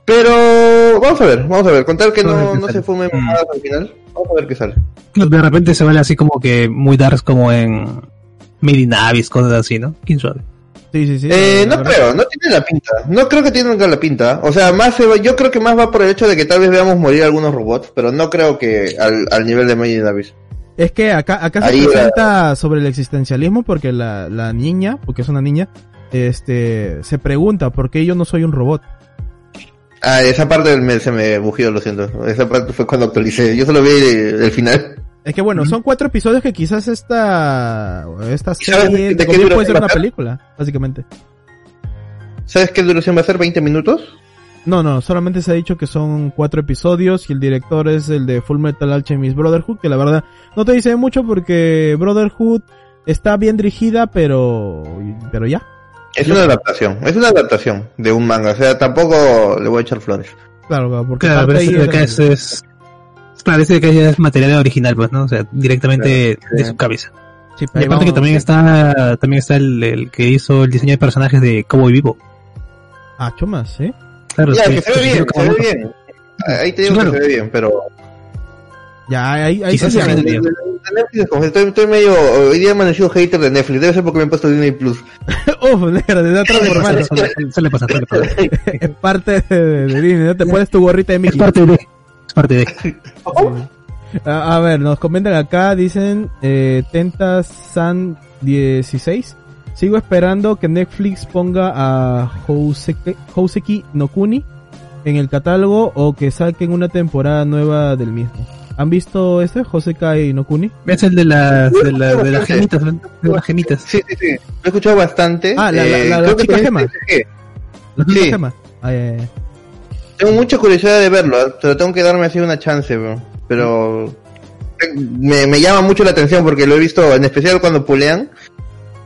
Pero vamos a ver, vamos a ver, contar que no, no se fumen Mm. mamadas al final. Vamos a ver qué sale. De repente se vale así como que muy darks como en Made in Abyss, cosas así, ¿no? ¿Quién sabe? Sí, sí, sí. Eh, no verdad. creo, no tiene la pinta. No creo que tenga la pinta. O sea, más se va- yo creo que más va por el hecho de que tal vez veamos morir algunos robots, pero no creo que al, al nivel de in Abyss. Es que acá, acá se la- presenta sobre el existencialismo porque la, la niña, porque es una niña, este, se pregunta por qué yo no soy un robot. Ah, esa parte me- se me bugió, lo siento. Esa parte fue cuando actualicé. Yo solo vi el, final. Es que bueno, son cuatro episodios que quizás esta, esta ¿Y sabes serie de qué puede ser una película, básicamente. ¿Sabes qué duración va a ser? ¿20 minutos? No, no, solamente se ha dicho que son cuatro episodios y el director es el de Full Metal Alchemist Brotherhood, que la verdad no te dice mucho porque Brotherhood está bien dirigida, pero, pero ya. Es una adaptación. Es una adaptación de un manga. O sea, tampoco le voy a echar flores. Claro, claro, porque Claro, pero este de acá es, es claro, este de acá ya es material original, pues, ¿no? O sea, directamente Claro, de sí. su cabeza. Sí, Y aparte que también está, también está el, el que hizo el diseño de personajes de Cowboy Vivo. Ah, chumas, ¿sí? Claro, Ya, sí, que se ve bien, se ve bien. Ahí te digo Claro. que se ve bien, pero... Ya, ahí, ahí Quizás se De- bien. ve. de- de Netflix, estoy, estoy medio... Hoy día he amanecido hater de Netflix. Debe ser porque me he puesto Disney Plus. Uf, negra, te da transformar. Suele- pasar, suele pasar. es parte de, de Disney, ¿no? Te pones tu gorrita de Es Mickey. parte de, es parte de. A, a ver, nos comentan acá, dicen eh, Tenta San 16. Sigo esperando que Netflix ponga a Houseki, Houseki no Kuni en el catálogo o que saquen una temporada nueva del mismo. ¿Han visto este? Hosekai no Kuni. Es el de las, de, la- de las gemitas, de las gemitas. Sí, sí, sí. Lo he escuchado bastante. Ah, la- la- Eh, la- la chica gema. TCG. ¿La Sí. chica gema? Ah, ya, ya. Tengo mucha curiosidad de verlo, ¿eh? pero tengo que darme así una chance, bro. pero me, me llama mucho la atención porque lo he visto en especial cuando pulean.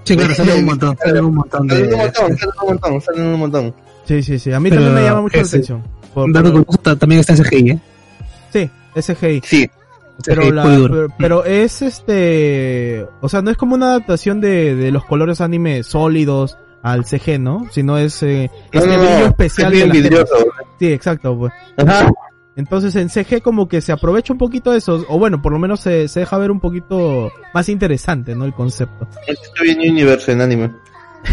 Sí, claro, salen un montón, salen un montón Salen un de... montón, salen un montón, salen un montón. Sí, sí, sí. A mí Pero también me llama mucho la atención. Por- Dato por- curioso, ta- también está en CGI, ¿eh? SGI. Sí, Pero, la- pero, pero es este, o sea, no es como una adaptación de, de los colores anime sólidos al CG, ¿no? Sino es eh, no, este no, brillo no, especial es de bien vidrioso. Sí, exacto, pues. Ajá. Entonces en CG como que se aprovecha un poquito de eso, o bueno, por lo menos se, se deja ver un poquito más interesante, ¿no? El concepto. Estoy en Universe en anime.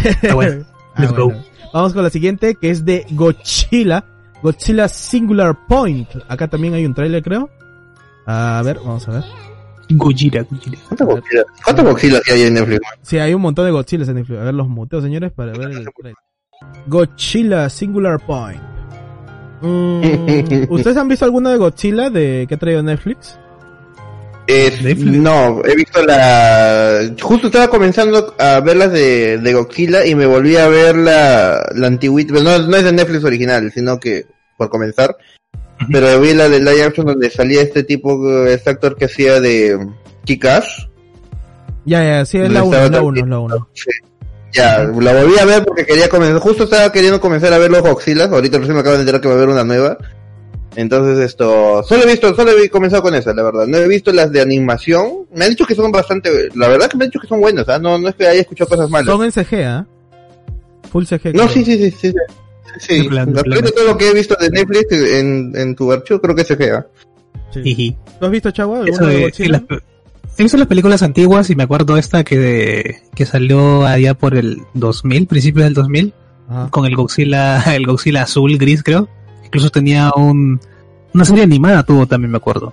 Está bueno. Ah, Let's go. bueno. Vamos con la siguiente, que es de Godzilla. Godzilla Singular Point. Acá también hay un tráiler, creo. A ver, vamos a ver. Gojira. ¿Cuántas boxilas? ¿Cuántas boxilas hay en Netflix? Sí, hay un montón de Godzillas en Netflix. A ver los muteos, señores, para ver el trailer. Godzilla Singular Point. Mm, ¿Ustedes han visto alguna de Godzilla de que ha traído Netflix? Es- Netflix. no, he visto la... Justo estaba comenzando a ver las de, de Godzilla y me volví a ver la, la antigüita, pero no, no es de Netflix original, sino que por comenzar. Pero vi la de live action donde salía este tipo, este actor que hacía de Kick-Ass. Ya, ya, sí, es la 1, estaba es la tan 1, es la 1. Ya, la volví a ver porque quería comenzar, justo estaba queriendo comenzar a ver los Godzillas, ahorita recién me acabo de enterar que va a haber una nueva. Entonces esto, solo he visto, solo he comenzado con esa, la verdad. No he visto las de animación. Me han dicho que son bastante, la verdad que me han dicho que son buenas, ¿ah? No, no es que haya escuchado cosas malas. Son en CG, ¿ah? Full CG. No, creo. sí, sí, sí, sí. Sí, De plan, de todo lo que he visto de Netflix en, en tu archivo creo que es CG, ¿ah? Sí. ¿Tú has visto, Chagua, de de, he visto las películas antiguas y me acuerdo esta que, que salió allá por el 2000, principios del 2000, Ajá. con el Godzilla, el Godzilla azul, gris creo. Incluso tenía un, una serie animada tuvo también me acuerdo.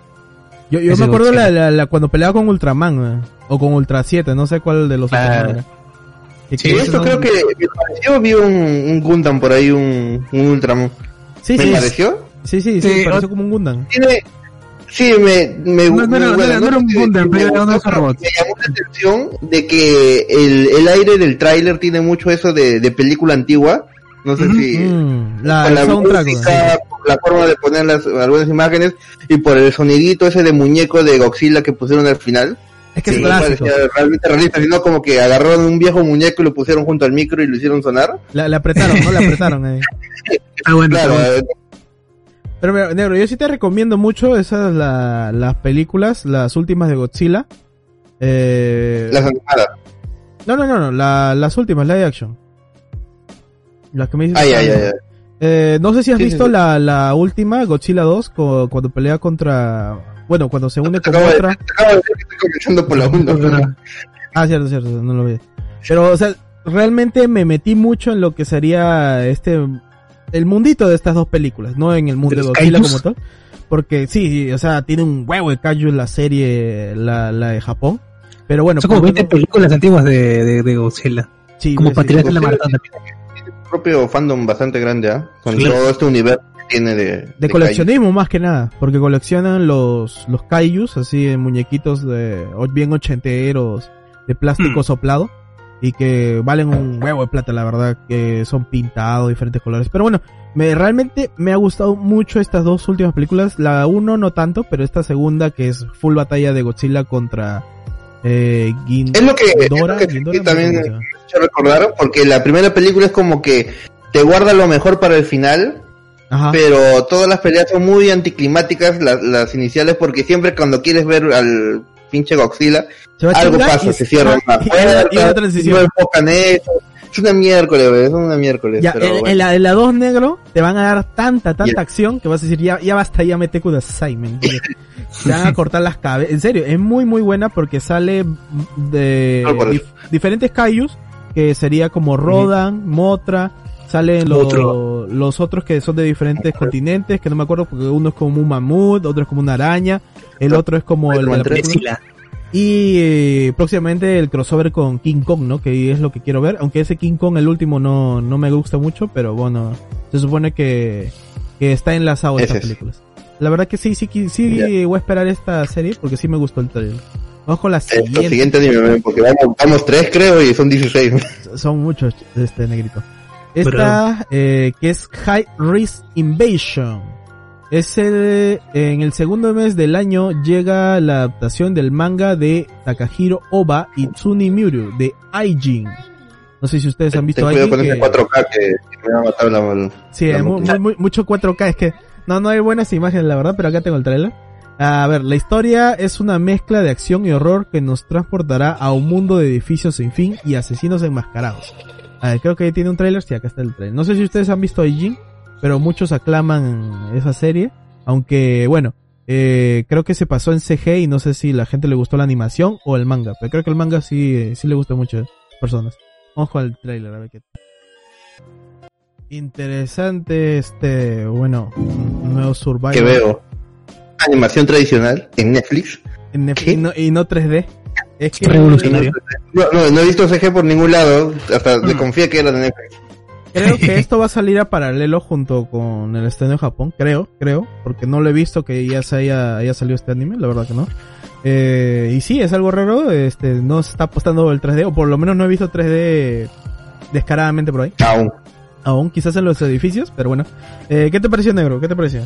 Yo, yo me acuerdo la, la, la- cuando peleaba con Ultraman, eh, o con Ultra 7, no sé cuál de los Ah. Era. Y Sí, esto no- creo que me pareció, vi un, un Gundam por ahí, un, un Ultraman. sí, ¿Me sí, pareció? sí, sí, sí, Sí, pareció o- como un Gundam. Tiene, sí, me, me, No, no era- bueno, no era- no era un Gundam, me pero era esos robots. Me llamó la atención de que el, el aire del tráiler tiene mucho eso de, de película antigua. No sé si Mm, la, la soundtrack. música, por la forma de poner las, algunas imágenes y por el sonidito ese de muñeco de Godzilla que pusieron al final. Es que Sí, es clásico. realmente realista, sino como que agarraron un viejo muñeco y lo pusieron junto al micro y lo hicieron sonar. La, le apretaron, ¿no? Le apretaron ahí. Ah, bueno, Claro, pero- eh, Pero negro, yo sí te recomiendo mucho esas la, las películas, las últimas de Godzilla. Eh, las animadas. No, no, no, no, la- las últimas, live action. La que me dices Ay, ay, ay, ay. Eh, no sé si has Sí, sí, visto sí. La, la última, Godzilla 2, co- cuando pelea contra... Bueno, cuando se une con Acabo de, otra... acabo de decir que estoy comenzando por la 1. Ah, cierto, cierto, no lo vi. Pero, o sea, realmente me metí mucho en lo que sería este... El mundito de estas dos películas, no en el mundo ¿De Godzilla kaijus? como tal. Porque sí, sí, o sea, tiene un huevo de kaiju en la serie, la, la de Japón. Pero bueno, Son como por lo 20 menos- películas antiguas de, de, de Godzilla. sí, Como sí, sí. tirarte la maratón también. Propio fandom bastante grande, ¿ah? Con Claro. todo este universo que tiene de... De coleccionismo más que nada, porque coleccionan los, los kaijus, así en muñequitos de, bien ochenteros, de plástico Hmm. soplado, y que valen un huevo de plata, la verdad, que son pintados, diferentes colores. Pero bueno, me, realmente me ha gustado mucho estas dos últimas películas, la uno no tanto, pero esta segunda que es full batalla de Godzilla contra eh, Es lo que, es lo también se recordaron, porque la primera película es como que te guarda lo mejor para el final, Ajá. pero todas las peleas son muy anticlimáticas, las, las iniciales, porque siempre cuando quieres ver al pinche Godzilla, algo pasa, y- se cierra una puerta, transición. no enfocan eso. Es una miércoles, es una miércoles. Ya, pero en, bueno. en la, en la 2 negro te van a dar tanta, tanta acción que vas a decir, ya, ya basta, ya mete Kudasai, men. Porque Te van a cortar las cabezas. En serio, es muy, muy buena porque sale de dif- diferentes Kaijus, que sería como Rodan, Motra, salen los, Otro. los otros que son de diferentes continentes, que no me acuerdo porque uno es como un mamut, otro es como una araña, el otro es como el de la película. Y eh, próximamente el crossover con King Kong, ¿no? Que es lo que quiero ver. Aunque ese King Kong, el último, no, no me gusta mucho, pero bueno, se supone que, que está enlazado a estas es. películas. La verdad que sí, sí, sí, Ya. voy a esperar esta serie porque sí me gustó el trailer. Vamos con la Esto, siguiente. siguiente anime, porque vamos, vamos tres creo y son 16. Son muchos, este negrito. Esta, eh, que es High Risk Invasion. Es el, en el segundo mes del año llega la adaptación del manga de Takahiro Oba y Tsuni Miuru de Aijin. No sé si ustedes han visto Aijin. con ese que- 4K que, que me va a matar la Sí, la mu- mu- mucho 4K, es que no, no hay buenas imágenes, la verdad, pero acá tengo el trailer. A ver, la historia es una mezcla de acción y horror que nos transportará a un mundo de edificios sin fin y asesinos enmascarados. A ver, creo que ahí tiene un trailer, sí, acá está el trailer. No sé si ustedes han visto Aijin, pero muchos aclaman esa serie, aunque bueno, eh, creo que se pasó en CG y no sé si la gente le gustó la animación o el manga, pero creo que el manga sí, sí le gusta a muchas personas. Ojo al trailer, a ver qué Interesante este, bueno, un nuevo Survival. que veo. Animación tradicional en Netflix. En ¿Qué? y, no, y no 3D. Es que Revolucionario. No, no, no he visto CG por ningún lado, hasta desconfié que era de Netflix. Creo que esto va a salir a paralelo junto con el estreno de Japón, creo, creo, porque no lo he visto que ya se haya, haya salido este anime, la verdad que no. Eh, y sí, es algo raro, este, no se está apostando el 3D, o por lo menos no he visto 3D descaradamente por ahí, Aún. Aún, quizás en los edificios, pero bueno. Eh, ¿Qué te pareció, negro? ¿Qué te pareció?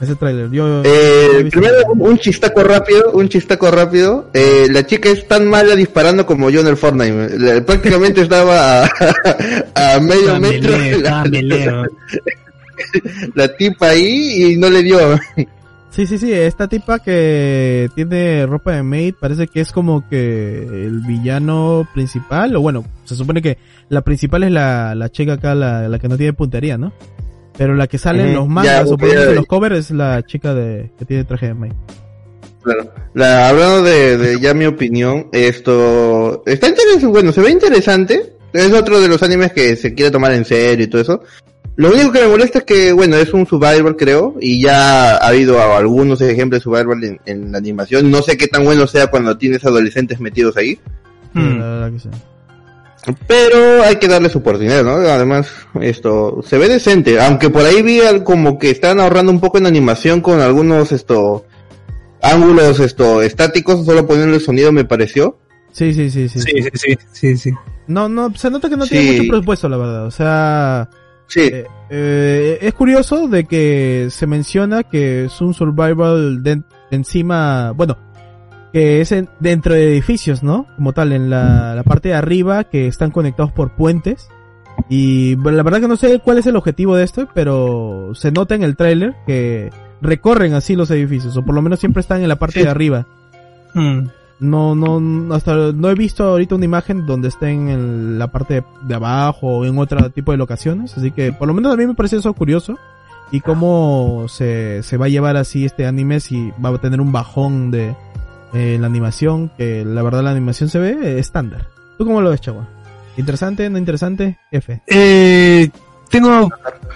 Ese tráiler. Yo, Eh, primero, un- chistaco rápido, un chistaco rápido. Eh, la chica es tan mala disparando como yo en el Fortnite. La- Prácticamente estaba a, a medio metro la, cameleo. la tipa ahí y no le dio. Sí, sí, sí, esta tipa que tiene ropa de maid parece que es como que el villano principal, o bueno, se supone que la principal es la, la chica acá, la, la que no tiene puntería, ¿no? Pero la que sale en los mangas o por los covers es la chica de que tiene traje de maid. Claro. La, hablando de, de ya mi opinión, esto está interesante, bueno, se ve interesante. Es otro de los animes que se quiere tomar en serio y todo eso. Lo único que me molesta es que, bueno, es un survival creo, y ya ha habido algunos ejemplos de survival en, en la animación. No sé qué tan bueno sea cuando tienes adolescentes metidos ahí, Mm. La verdad que sí. pero hay que darle su oportunidad, ¿no? Además, esto se ve decente, aunque por ahí vi al- como que están ahorrando un poco en animación con algunos, esto, ángulos, esto, estáticos, solo poniendo el sonido me pareció. Sí, sí, sí, sí. Sí, sí, sí, sí, sí. No, no, se nota que no Sí. tiene mucho presupuesto, la verdad. O sea, Sí, Eh, eh, es curioso de que se menciona que es un survival de, encima, bueno, que es en- dentro de edificios, ¿no? Como tal, en la, la parte de arriba que están conectados por puentes. Y bueno, la verdad que no sé cuál es el objetivo de esto, pero se nota en el tráiler que recorren así los edificios, o por lo menos siempre están en la parte Sí. de arriba. Mm. No, no, hasta no he visto ahorita una imagen donde estén en la parte de, abajo o en otro tipo de locaciones, así que por lo menos a mí me parece eso curioso y cómo se, se va a llevar así este anime si va a tener un bajón de eh, la animación, que la verdad la animación se ve estándar. ¿Tú cómo lo ves, chavo? ¿Interesante? ¿No interesante? F. Eh, tengo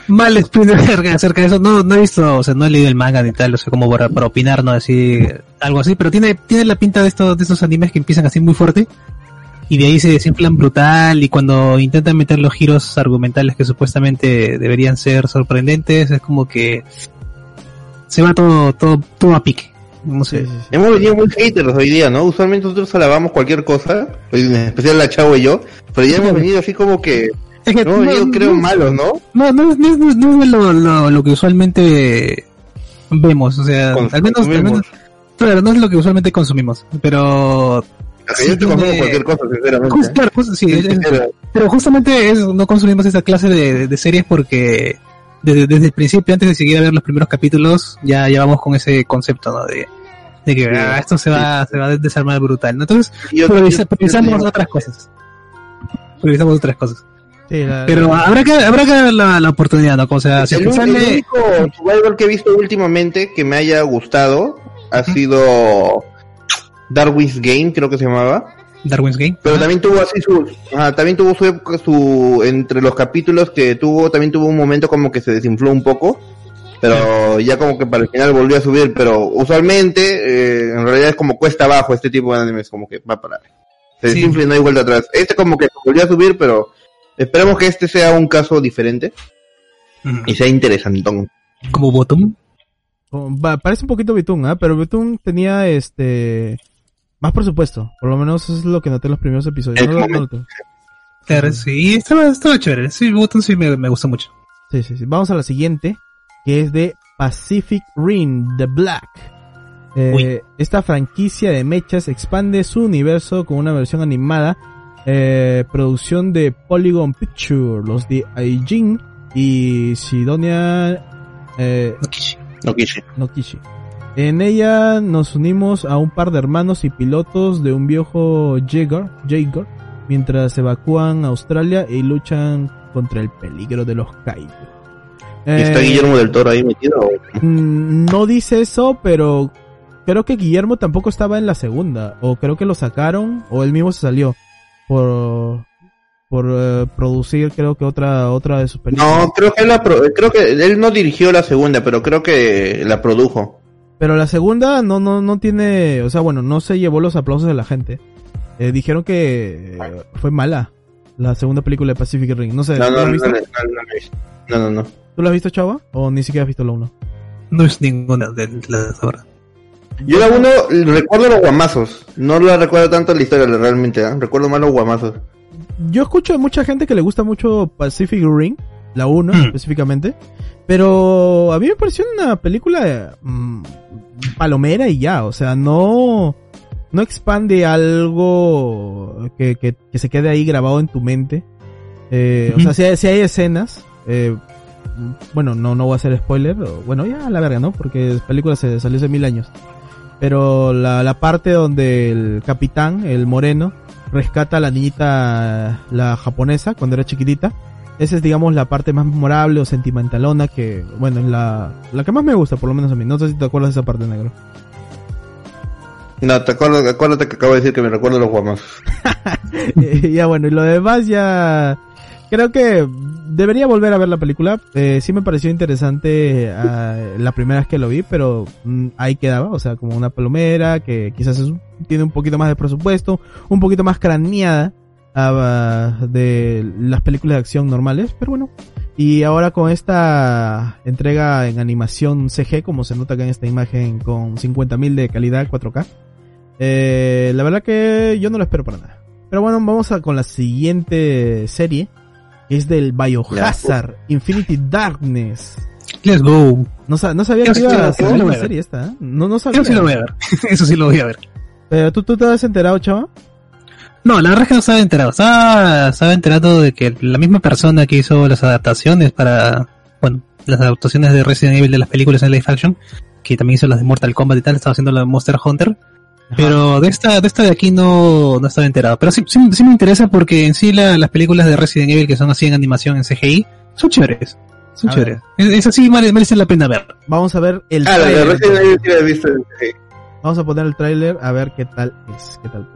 mal experiencia acerca, de eso. No, no he visto, o sea, no he leído el manga ni tal, o sea, como para, para opinar, no así, algo así, pero tiene, tiene la pinta de estos, de estos animes que empiezan así muy fuerte y de ahí se desinflan brutal y cuando intentan meter los giros argumentales que supuestamente deberían ser sorprendentes, es como que se va todo, todo, todo a pique. No sé. Hemos venido muy haters hoy día, ¿no? Usualmente nosotros alabamos cualquier cosa, en especial la Chavo y yo, pero ya hemos venido así como que, Es que hemos venido creo malos, ¿no? No, no, es- no, es- no es lo, lo, lo que usualmente vemos, o sea, al menos, al menos, claro, no es lo que usualmente consumimos, pero, yo te Sí, consumo cualquier cosa, sinceramente. Jus- claro, sí, es- es- Pero- justamente es, no consumimos esa clase de, de series porque desde, desde el principio, antes de seguir a ver los primeros capítulos, ya, ya vamos con ese concepto, ¿no? De, de que Sí, ah, esto se va, se va a desarmar brutal, ¿no? Entonces, yo- prioriza- yo- priorizamos yo- otras cosas. Priorizamos otras cosas. Sí, la- Pero habrá que, habrá que dar la, la oportunidad, ¿no? O sea, si el, sale... único Survivor que he visto últimamente que me haya gustado ha sido Darwin's Game, creo que se llamaba. Darwin's Game. Pero también tuvo así su, ajá, también tuvo su época, su, entre los capítulos que tuvo, también tuvo un momento como que se desinfló un poco, pero ya como que para el final volvió a subir, pero usualmente, eh, en realidad es como cuesta abajo este tipo de animes, como que va para, se Sí. desinfla y no hay vuelta atrás. Este como que volvió a subir, pero esperemos que este sea un caso diferente y sea interesantón. Como Bottom. Oh, parece un poquito Betún, ¿ah? Pero Betún tenía este más presupuesto. Por lo menos eso es lo que noté en los primeros episodios. No lo- Claro, sí, estaba, estaba chévere. Sí, Bottom sí me, me gustó mucho. Sí, sí, sí. Vamos a la siguiente, que es de Pacific Rim, The Black. Eh, esta franquicia de mechas expande su universo con una versión animada, eh, producción de Polygon Picture, los de Aijin y Sidonia eh, No quise. no Kishi. En ella nos unimos a un par de hermanos y pilotos de un viejo Jaeger, Jaeger mientras evacúan a Australia y luchan contra el peligro de los Kaiju. ¿Y está Eh, Guillermo del Toro ahí metido? No dice eso, pero creo que Guillermo tampoco estaba en la segunda, o creo que lo sacaron, o él mismo se salió por por eh, producir creo que otra otra de sus películas. No, creo que él la pro- creo que él no dirigió la segunda, pero creo que la produjo. Pero la segunda no, no, no tiene, o sea, bueno, no se llevó los aplausos de la gente. Eh, dijeron que eh, fue mala la segunda película de Pacific Rim. No sé, No, ¿tú no, la has no, visto? no, no, no, no, no, no. ¿Tú la has visto, chava? ¿O ni siquiera has visto la 1? No es ninguna de las ahora. Yo la uno recuerdo los guamazos, no la recuerdo tanto la historia realmente, ¿ah? recuerdo más los guamazos. Yo escucho a mucha gente que le gusta mucho Pacific Rim, la 1 Hmm. específicamente, pero a mí me pareció una película mm, palomera y ya, o sea, no no expande algo que, que, que se quede ahí grabado en tu mente. Eh, O sea, si hay, si hay escenas, eh, bueno, no, no voy a hacer spoiler, o- bueno, ya a la verga, ¿no? Porque la película se salió hace mil años. Pero la, la parte donde el capitán, el moreno, rescata a la niñita, la japonesa, cuando era chiquitita. Esa es, digamos, la parte más memorable o sentimentalona que, bueno, es la, la que más me gusta, por lo menos a mí. No sé si te acuerdas de esa parte, negro. No, te acuerdas, acuérdate que acabo de decir que me recuerdo los guamazos. Eh, ya bueno, y lo demás ya... Creo que debería volver a ver la película. Eh, sí me pareció interesante ah, la primera vez que lo vi, pero mm, ahí quedaba. O sea, como una palomera que quizás es tiene un poquito más de presupuesto, un poquito más craneada ah, de las películas de acción normales. Pero bueno. Y ahora con esta entrega en animación CG, como se nota acá en esta imagen con 50.000 de calidad 4K. Eh, la verdad que yo no lo espero para nada. Pero bueno, vamos a con la siguiente serie. Es del Biohazard Infinity Darkness. Let's go. No, sa- no sabía que iba a salir voy una serie esta. ¿eh? No, no sabía. Eso sí lo voy a ver. Eso sí lo voy a ver. Pero ¿tú, tú te has enterado, chava. No, la verdad es que no estaba enterado. Estaba, estaba enterado de que la misma persona que hizo las adaptaciones para, bueno, las adaptaciones de Resident Evil de las películas en live action, que también hizo las de Mortal Kombat y tal, estaba haciendo la de Monster Hunter. Pero de esta, de esta de aquí no, no estaba enterado. Pero sí, sí, sí me interesa porque en sí la- las películas de Resident Evil que son así en animación en CGI son chéveres. Son A chéveres. Es, es así, mere- merecen la pena ver. Vamos a ver el Ah, la de tráiler, Resident. Evil sí la he visto. sí. Vamos a poner el tráiler a ver qué tal es, qué tal.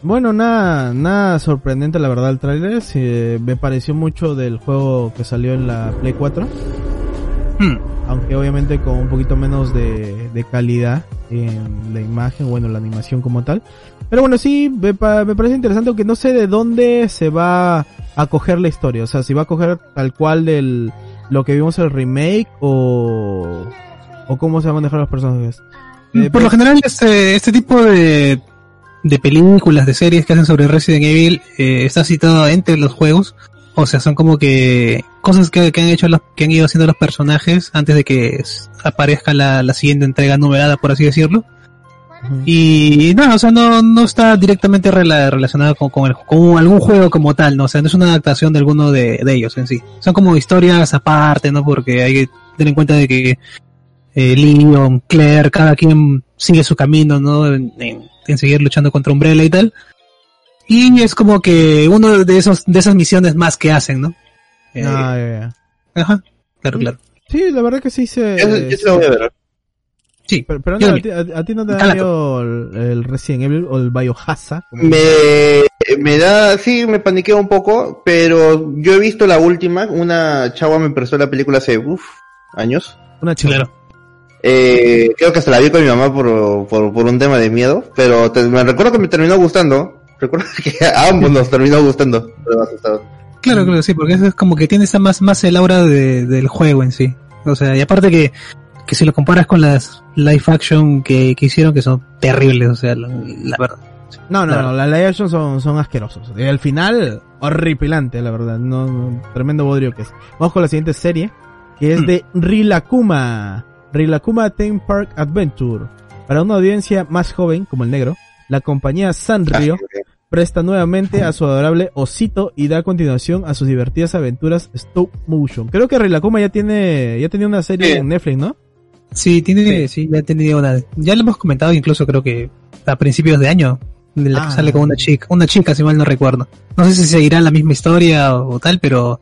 Bueno, nada, nada sorprendente la verdad el tráiler. sí, me pareció mucho del juego que salió en la Play 4, Hmm. Aunque obviamente con un poquito menos de, de calidad en la imagen, bueno, la animación como tal. Pero bueno, sí, me, me parece interesante, aunque no sé de dónde se va a coger la historia. O sea, si va a coger tal cual del lo que vimos en el remake o, o cómo se van a manejar los personajes. Eh, Por lo general, este, este tipo de, de películas, de series que hacen sobre Resident Evil, eh, está citado entre los juegos. O sea, son como que cosas que, que han hecho los, que han ido haciendo los personajes antes de que aparezca la, la siguiente entrega numerada, por así decirlo. Y nada, o sea, no, no está directamente rela- relacionado con, con, el, con algún juego como tal, ¿no? O sea, no es una adaptación de alguno de, de ellos en sí. Son como historias aparte, ¿no? Porque hay que tener en cuenta de que eh, Leon, Claire, cada quien sigue su camino, ¿no? En, en- en seguir luchando contra Umbrella y tal. Y es como que uno de esos, de esas misiones más que hacen, ¿no? Eh, Ah, ya, ya. Ajá, claro, claro. Sí, la verdad que sí se... Yo, yo sí la voy a ver. Sí, Pero, pero Yo no, a, ti, a- a ti no te da miedo el, el Resident Evil o el Biohazard. Me, me da, sí, me paniquea un poco, pero yo he visto la última, una chava me prestó la película hace, uff, años. Una chica. claro. Eh, creo que hasta la vi con mi mamá por, por, por un tema de miedo, pero te- me recuerdo que me terminó gustando. Recuerdo que a ambos nos terminó gustando. Pero asustado. Claro, claro, sí, porque eso es como que tiene esa más, más el aura de, del juego en sí. O sea, y aparte que, que si lo comparas con las live action que, que hicieron, que son terribles, o sea, la, la verdad. No, no, no, las live action son, son asquerosos. Y al final, horripilante, la verdad. No, no, tremendo bodrio que es. Vamos con la siguiente serie, que es Hmm. de Rilakuma. Rilakuma Theme Park Adventure. Para una audiencia más joven, como el negro, la compañía Sanrio presta nuevamente a su adorable osito y da continuación a sus divertidas aventuras stop motion. Creo que Rilakuma ya tiene, ya tenía una serie Sí. en Netflix, ¿no? Sí, tiene, sí, ya ha tenido una, ya lo hemos comentado incluso creo que a principios de año, de la Ah. que sale con una chica, una chica si mal no recuerdo. No sé si seguirá la misma historia o, o tal, pero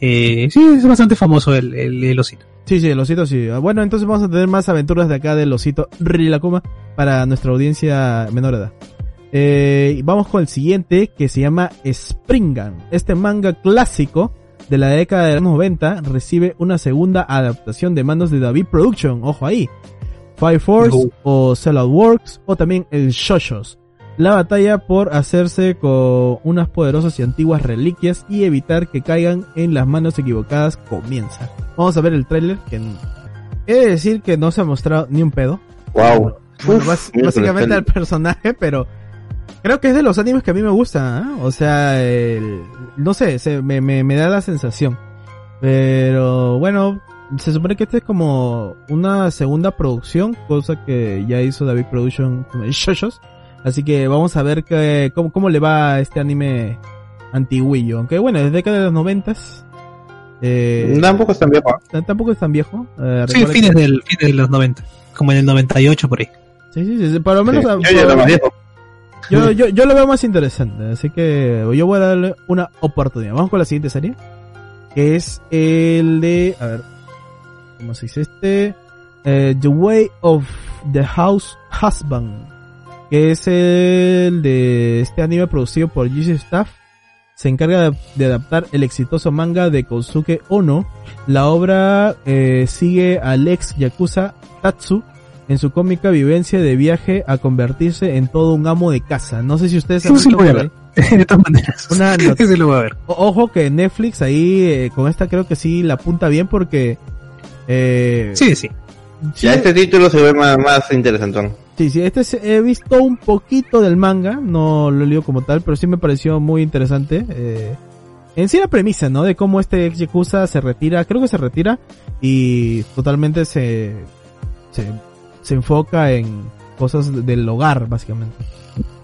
eh, sí, es bastante famoso el, el, el osito. Sí, sí, el osito sí. Ah, Bueno, entonces vamos a tener más aventuras de acá del osito Rilakuma para nuestra audiencia menor de edad. Eh, vamos con el siguiente que se llama Springan. Este manga clásico de la década de los 90 recibe una segunda adaptación de manos de David Production. Ojo ahí. Fire Force o Sellout Works o también el Shoshos. La batalla por hacerse con unas poderosas y antiguas reliquias y evitar que caigan en las manos equivocadas comienza. Vamos a ver el tráiler que he de decir que no se ha mostrado ni un pedo. Wow. Bueno, Uf, básicamente al personaje, pero creo que es de los animes que a mí me gustan, ¿ah? O sea, el- no sé, se, me, me, me da la sensación. Pero bueno, se supone que este es como una segunda producción, cosa que ya hizo David Production con Shoshos. Así que vamos a ver que, cómo, cómo le va a este anime antiguillo. Aunque bueno, desde década de los noventas. Eh, Tampoco es tan viejo. ¿eh? tampoco es tan viejo. Eh, Sí, fines que- del, fines de los 90, como en el 98 por ahí. sí, sí, sí, sí, por lo menos Sí, a- Yo ya era por- más viejo. Yo, yo, yo lo veo más interesante, así que yo voy a darle una oportunidad. Vamos con la siguiente serie, que es el de, a ver, ¿cómo se dice este? Eh, the Way of the House Husband, que es el de este anime producido por GC Staff. Se encarga de, de adaptar el exitoso manga de Kosuke Ono. La obra eh, sigue al ex Yakuza Tatsu, en su cómica vivencia de viaje a convertirse en todo un amo de casa. No sé si ustedes sí visto lo voy a por ver. ahí. de todas maneras. Una Ese lo voy a ver. O- Ojo que Netflix ahí eh, con esta creo que sí la apunta bien porque eh, Sí, sí. sí, Ya este título se ve más, más interesante. sí, sí, este se- he visto un poquito del manga, no lo leo como tal, pero sí me pareció muy interesante. eh, en sí la premisa, ¿no? De cómo este ex Yakuza se retira, creo que se retira y totalmente se, se, se enfoca en cosas del hogar, básicamente.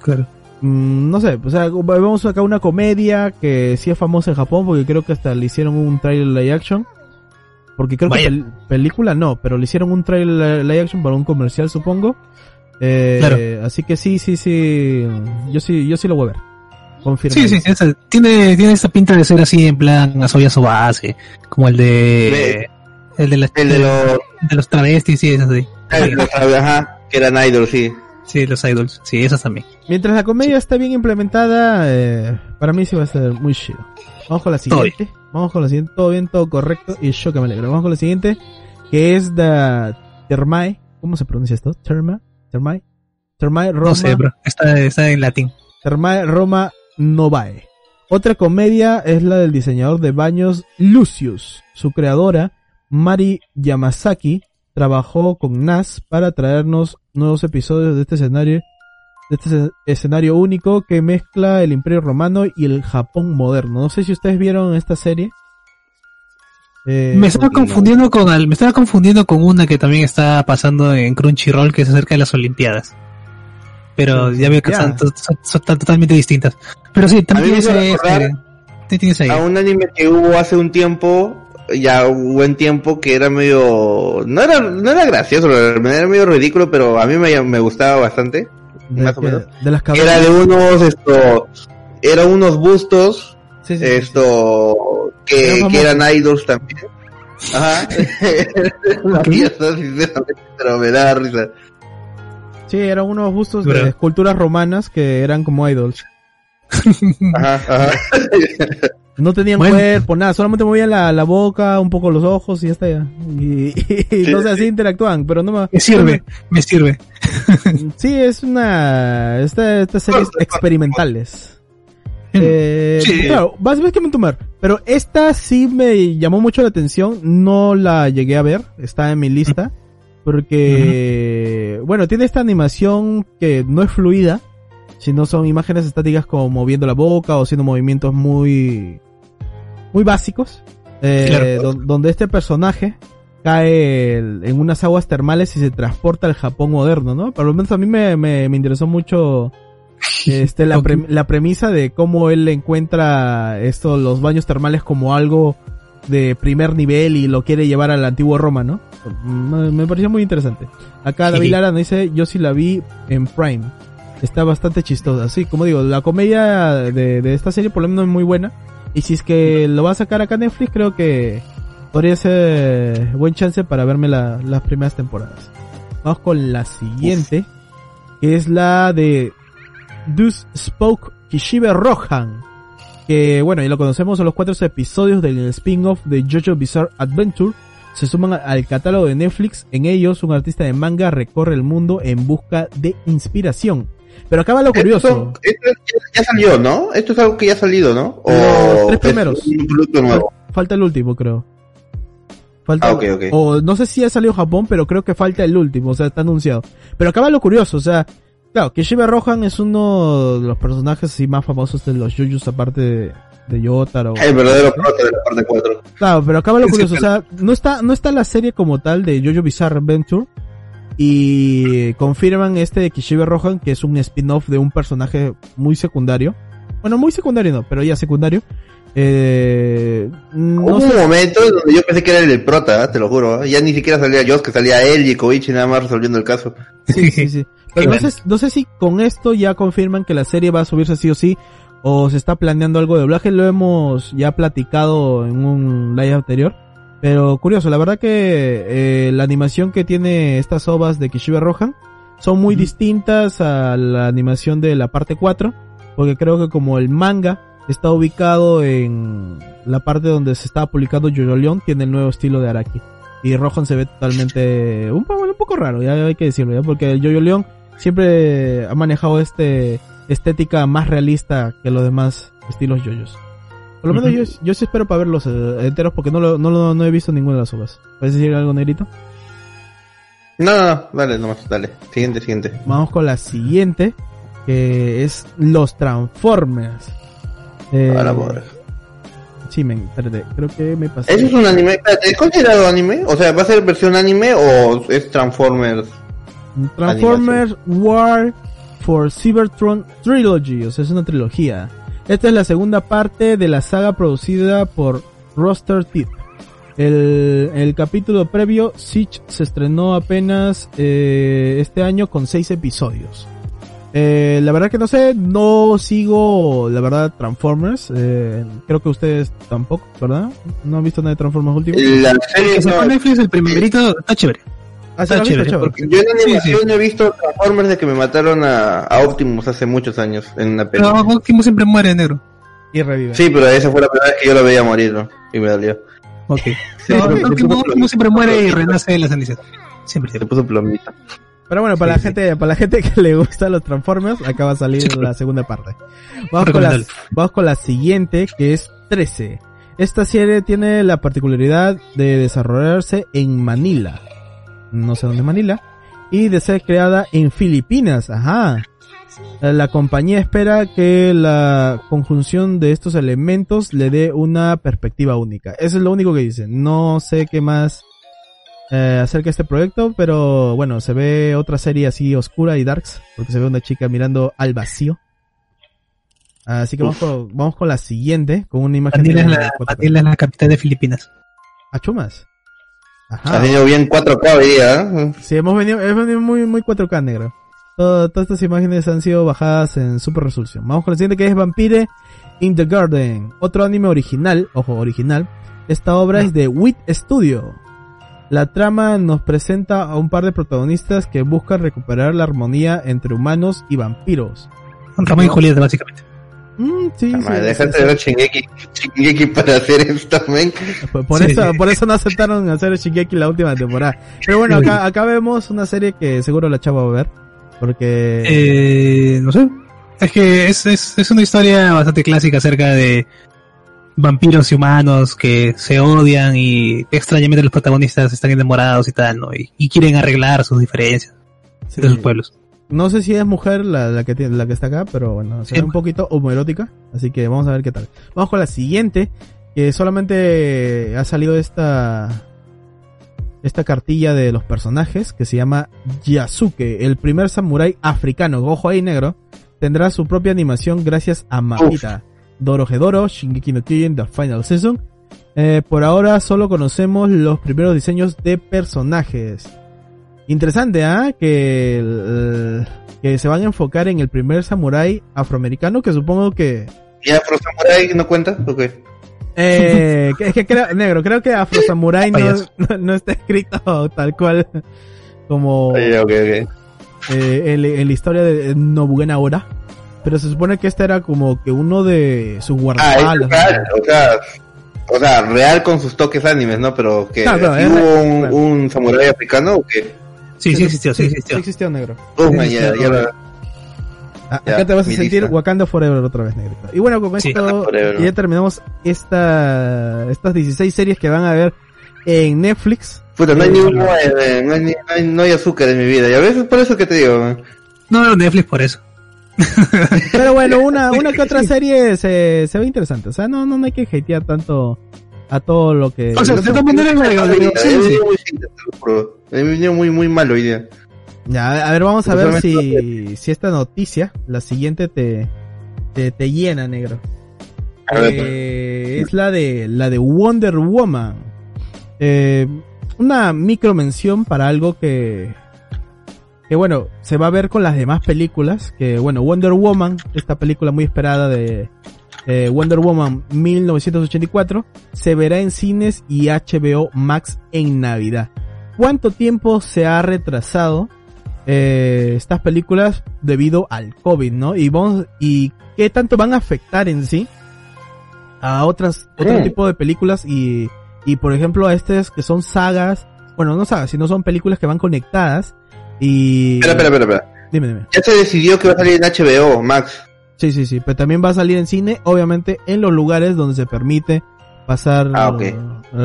Claro. Mm, no sé, o sea, vamos acá una comedia que sí es famosa en Japón porque creo que hasta le hicieron un trailer live action. Porque creo Vaya. que pel- película no, pero le hicieron un trailer live action para un comercial, supongo. Eh, Claro. Así que sí, sí, sí. Yo sí, yo sí lo voy a ver. Confirmo. Sí, sí, esa- tiene, tiene esta pinta de ser así en plan Asoya su base, como el de, el de, las- El de los, de los travestis, sí, esas sí. Ajá, que eran idols, sí. Sí, los idols, sí, esas también. Mientras la comedia está bien implementada, eh, para mí sí va a ser muy chido. Vamos con la siguiente. Vamos con la siguiente. Todo bien, todo correcto. Y yo que me alegro. Vamos con la siguiente. Que es The Termae. ¿Cómo se pronuncia esto? Terma. Termae. Termae Roma. No sé, bro, está, está en latín. Termae Roma Novae. Otra comedia es la del diseñador de baños Lucius. Su creadora, Mari Yamazaki, trabajó con NAS para traernos nuevos episodios de este escenario, de este escen- escenario único que mezcla el Imperio Romano y el Japón moderno. No sé si ustedes vieron esta serie. Eh, Me estaba confundiendo con al- me estaba confundiendo con una que también está pasando en Crunchyroll que es acerca de las Olimpiadas. Pero ya veo que son, son- son totalmente distintas. Pero sí, también tienes este, tienes ahí. A un anime que hubo hace un tiempo, ya un buen tiempo, que era medio, no era, no era gracioso, era medio ridículo, pero a mí me, me gustaba bastante. de, más o menos. de las Era de unos, esto, eran unos bustos, Sí, sí, sí, sí. esto, que, eran idols también. Ajá. Pienso, sinceramente, pero me da risa. Sí, eran unos bustos de esculturas romanas que eran como idols. Ajá, ajá. No tenían Bueno. cuerpo, nada, solamente movían la, la boca, un poco los ojos y ya está ya. Y, y no sé, así interactúan, pero no me... Me sirve, me sirve. Sí, es una... Esta, estas series experimentales. Eh, Sí. Claro, básicamente tomar. Pero esta sí me llamó mucho la atención, no la llegué a ver, está en mi lista. Porque, bueno, tiene esta animación que no es fluida, sino son imágenes estáticas como moviendo la boca o haciendo movimientos muy, muy básicos. eh, Claro. donde este personaje cae en unas aguas termales y se transporta al Japón moderno, ¿no? Por lo menos a mí me, me, me interesó mucho este, la, pre- la premisa de cómo él encuentra esto, los baños termales como algo de primer nivel y lo quiere llevar al antiguo Roma, ¿no? Me, me pareció muy interesante. Acá David. Lara nos dice, yo sí la vi en Prime. Está bastante chistosa. Sí, como digo, la comedia de, de esta serie por lo menos es muy buena. Y si es que lo va a sacar acá Netflix, creo que podría ser buen chance para verme la- las primeras temporadas. Vamos con la siguiente, que es la de Dus Spoke Kishibe Rohan. Que bueno, ya lo conocemos, son los cuatro episodios del spin-off de JoJo Bizarre Adventure. Se suman al catálogo de Netflix. En ellos, un artista de manga recorre el mundo en busca de inspiración. Pero acaba lo curioso. Esto, esto ya, salió, ¿no? Esto es algo que ya ha salido, ¿no? Los tres es primeros. un producto nuevo. Falta el último, creo. Falta, Ah, ok, ok. O no sé si ya salió Japón, pero creo que falta el último, o sea, está anunciado. Pero acaba lo curioso, o sea, claro, Kishibe Rohan es uno de los personajes así más famosos de los Jujus, aparte de, de Yotaro. El verdadero prota de la parte 4. Claro, pero acaba lo curioso, o sea, no está, no está la serie como tal de Jojo Bizarre Adventure. Y confirman este de Kishibe Rohan, que es un spin-off de un personaje muy secundario. Bueno, muy secundario no, pero ya secundario. Eh, no Hubo sé un momento en donde yo pensé que era el del prota, ¿eh? te lo juro. ¿eh? Ya ni siquiera salía Joss, que salía él y Koichi nada más resolviendo el caso. Sí, sí, sí. Pero no sé, no sé si con esto ya confirman que la serie va a subirse sí o sí, o se está planeando algo de doblaje, lo hemos ya platicado en un live anterior. Pero curioso, la verdad que eh, la animación que tiene estas ovas de Kishibe Rohan son muy distintas a la animación de la parte 4, porque creo que como el manga está ubicado en la parte donde se estaba publicando Jojo Leon, tiene el nuevo estilo de Araki. Y Rohan se ve totalmente un poco, un poco raro, ya hay que decirlo, ¿ya? porque el Jojo Leon siempre ha manejado este estética más realista que los demás estilos yoyos. Por lo menos yo, yo sí espero para verlos eh, enteros porque no, lo, no, lo- no he visto ninguna de las obras. ¿Puedes decir algo, Negrito? No, no, no, dale, nomás, dale. Siguiente, siguiente. Vamos con la siguiente, que es Los Transformers. Eh, A la madre. Sí, men, espérate, creo que me pasé. ¿Eso es un anime? ¿es considerado anime? O sea, ¿va a ser versión anime o es Transformers? Transformers War for Cybertron Trilogy, o sea, es una trilogía. Esta es la segunda parte de la saga producida por Roster Teeth. El, el capítulo previo, Siege, se estrenó apenas eh, este año con seis episodios. Eh, la verdad que no sé, no sigo, la verdad, Transformers. Eh, creo que ustedes tampoco, ¿verdad? ¿No han visto nada de Transformers último? La serie Que se no- Netflix el primerito está chévere. Ah, sí, está ¿lo has visto, chévere, porque yo en animación Sí, sí. he visto Transformers de que me mataron a, a Optimus hace muchos años en una Pero película. Optimus siempre muere negro. Y revive. Sí, pero esa fue la primera vez que yo lo veía morir, ¿no? Y me dolió. Ok. Sí, No, sí, Optimus, sí, Optimus siempre muere y renace de las cenizas. Siempre, Se puso plomita. Pero bueno, para la gente, para la gente que le gusta los Transformers, acá va a salir la segunda parte. Vamos con, la, vamos con la siguiente, que es 13. Esta serie tiene la particularidad de desarrollarse en Manila. No sé dónde es Manila. Y de ser creada en Filipinas. Ajá. La compañía espera que la conjunción de estos elementos le dé una perspectiva única. Eso es lo único que dice. No sé qué más eh, acerca de este proyecto, pero bueno, se ve otra serie así oscura y darks, porque se ve una chica mirando al vacío. Así que vamos con, vamos con la siguiente, con una imagen Manila es la, 4K. Manila es la capital de Filipinas. Ah, chumas. Has Ajá. venido bien 4K hoy día, ¿eh? Sí, hemos venido, hemos venido muy, muy 4K negro. Todo- todas estas imágenes han sido bajadas en super resolución. Vamos con la siguiente que es Vampire in the Garden. Otro anime original, ojo, original. Esta obra es de Wit Studio. La trama nos presenta a un par de protagonistas que buscan recuperar la armonía entre humanos y vampiros. Romeo y Julieta, básicamente. Mm, sí, sí, Madre, sí, Dejaste sí. de ver Shingeki, Shingeki para hacer esto, men. Por, por Sí, eso, por eso no aceptaron hacer Shingeki la última temporada. Pero bueno, acá, acá vemos una serie que seguro la chava va a ver. Porque... Eh, no sé. Es que es, es, es una historia bastante clásica acerca de vampiros y humanos que se odian y extrañamente los protagonistas están enamorados y tal, ¿no? Y, y quieren arreglar sus diferencias sí. de sus pueblos. No sé si es mujer la, la que tiene, la que está acá, pero bueno, se ve Sí. un poquito homoerótica, así que vamos a ver qué tal. Vamos con la siguiente, que solamente ha salido esta esta cartilla de los personajes que se llama Yasuke, el primer samurái africano, ojo ahí negro, tendrá su propia animación gracias a Mapita, Dorohedoro, Shingeki no Kyojin The Final Season. Eh, por ahora solo conocemos los primeros diseños de personajes. Interesante, ¿ah? Que, el- que se van a enfocar en el primer samurái afroamericano, que supongo que... ¿Y Afro Samurai no cuenta? ¿O qué? Eh, que- es que creo, negro, creo que Afro Samurai no, no, no está escrito tal cual como Oye, ok, ok. eh, en, en la historia de Nobugen ahora. Pero se supone que este era como que uno de sus Ah, es guardaespaldas. o sea, o sea, real con sus toques animes, ¿no? Pero que Claro, claro, ¿sí es hubo real, un, claro. un samurái africano o qué? Sí, sí existió, sí Sí existió. existió negro. Oh, Sí, ya la- Ah, Ya, acá te vas a mi sentir lista. Wakanda Forever otra vez, negrito. Y bueno, con Sí, esto ya terminamos esta, estas 16 series que van a ver en Netflix. Puta, no hay ni uno, eh, no hay, ni- no hay, no hay azúcar en mi vida. Y a veces por eso que te digo. No veo Netflix por eso. Pero bueno, una, una que otra serie se, se ve interesante. O sea, no, no hay que hatear tanto a todo lo que... O sea, He la- sí, sí. venido muy muy, muy malo hoy día. Ya, a ver, vamos a ver si, si esta noticia, la siguiente te, te, te llena, negro. Eh, es la de, la de Wonder Woman. Eh, una micro mención para algo que, que bueno, se va a ver con las demás películas. Que bueno, Wonder Woman, esta película muy esperada de eh, Wonder Woman 1984, se verá en cines y HBO Max en Navidad. ¿Cuánto tiempo se ha retrasado eh, estas películas debido al COVID, ¿no? Y vamos, y qué tanto van a afectar en sí a otras, otro Mm. tipo de películas y, y por ejemplo a estas que son sagas, bueno, no sagas, sino son películas que van conectadas y... Espera, espera, espera, espera. Dime, dime. Ya se decidió que va a salir en HBO, Max. Sí, sí, sí, pero también va a salir en cine, obviamente en los lugares donde se permite pasar, Ah, eh,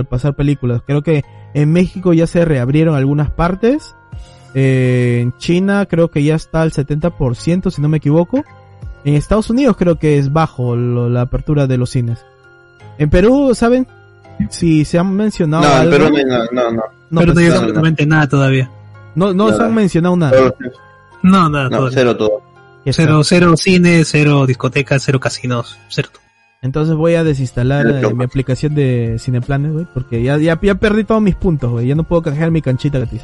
pasar películas. Creo que en México ya se reabrieron algunas partes. Eh, en China creo que ya está al 70%, si no me equivoco. En Estados Unidos creo que es bajo lo- la apertura de los cines. En Perú, ¿saben? Si se han mencionado No, en Perú no, hay nada, no, no. no, pero no pues, absolutamente nada todavía. no, no se han mencionado nada. No, nada No, todavía. cero todo. Cero, cero cine, cero discotecas, cero casinos, cero. Entonces voy a desinstalar eh, mi aplicación de Cineplanes, güey, porque ya, ya, ya perdí todos mis puntos, güey. Ya no puedo canjear mi canchita gratis.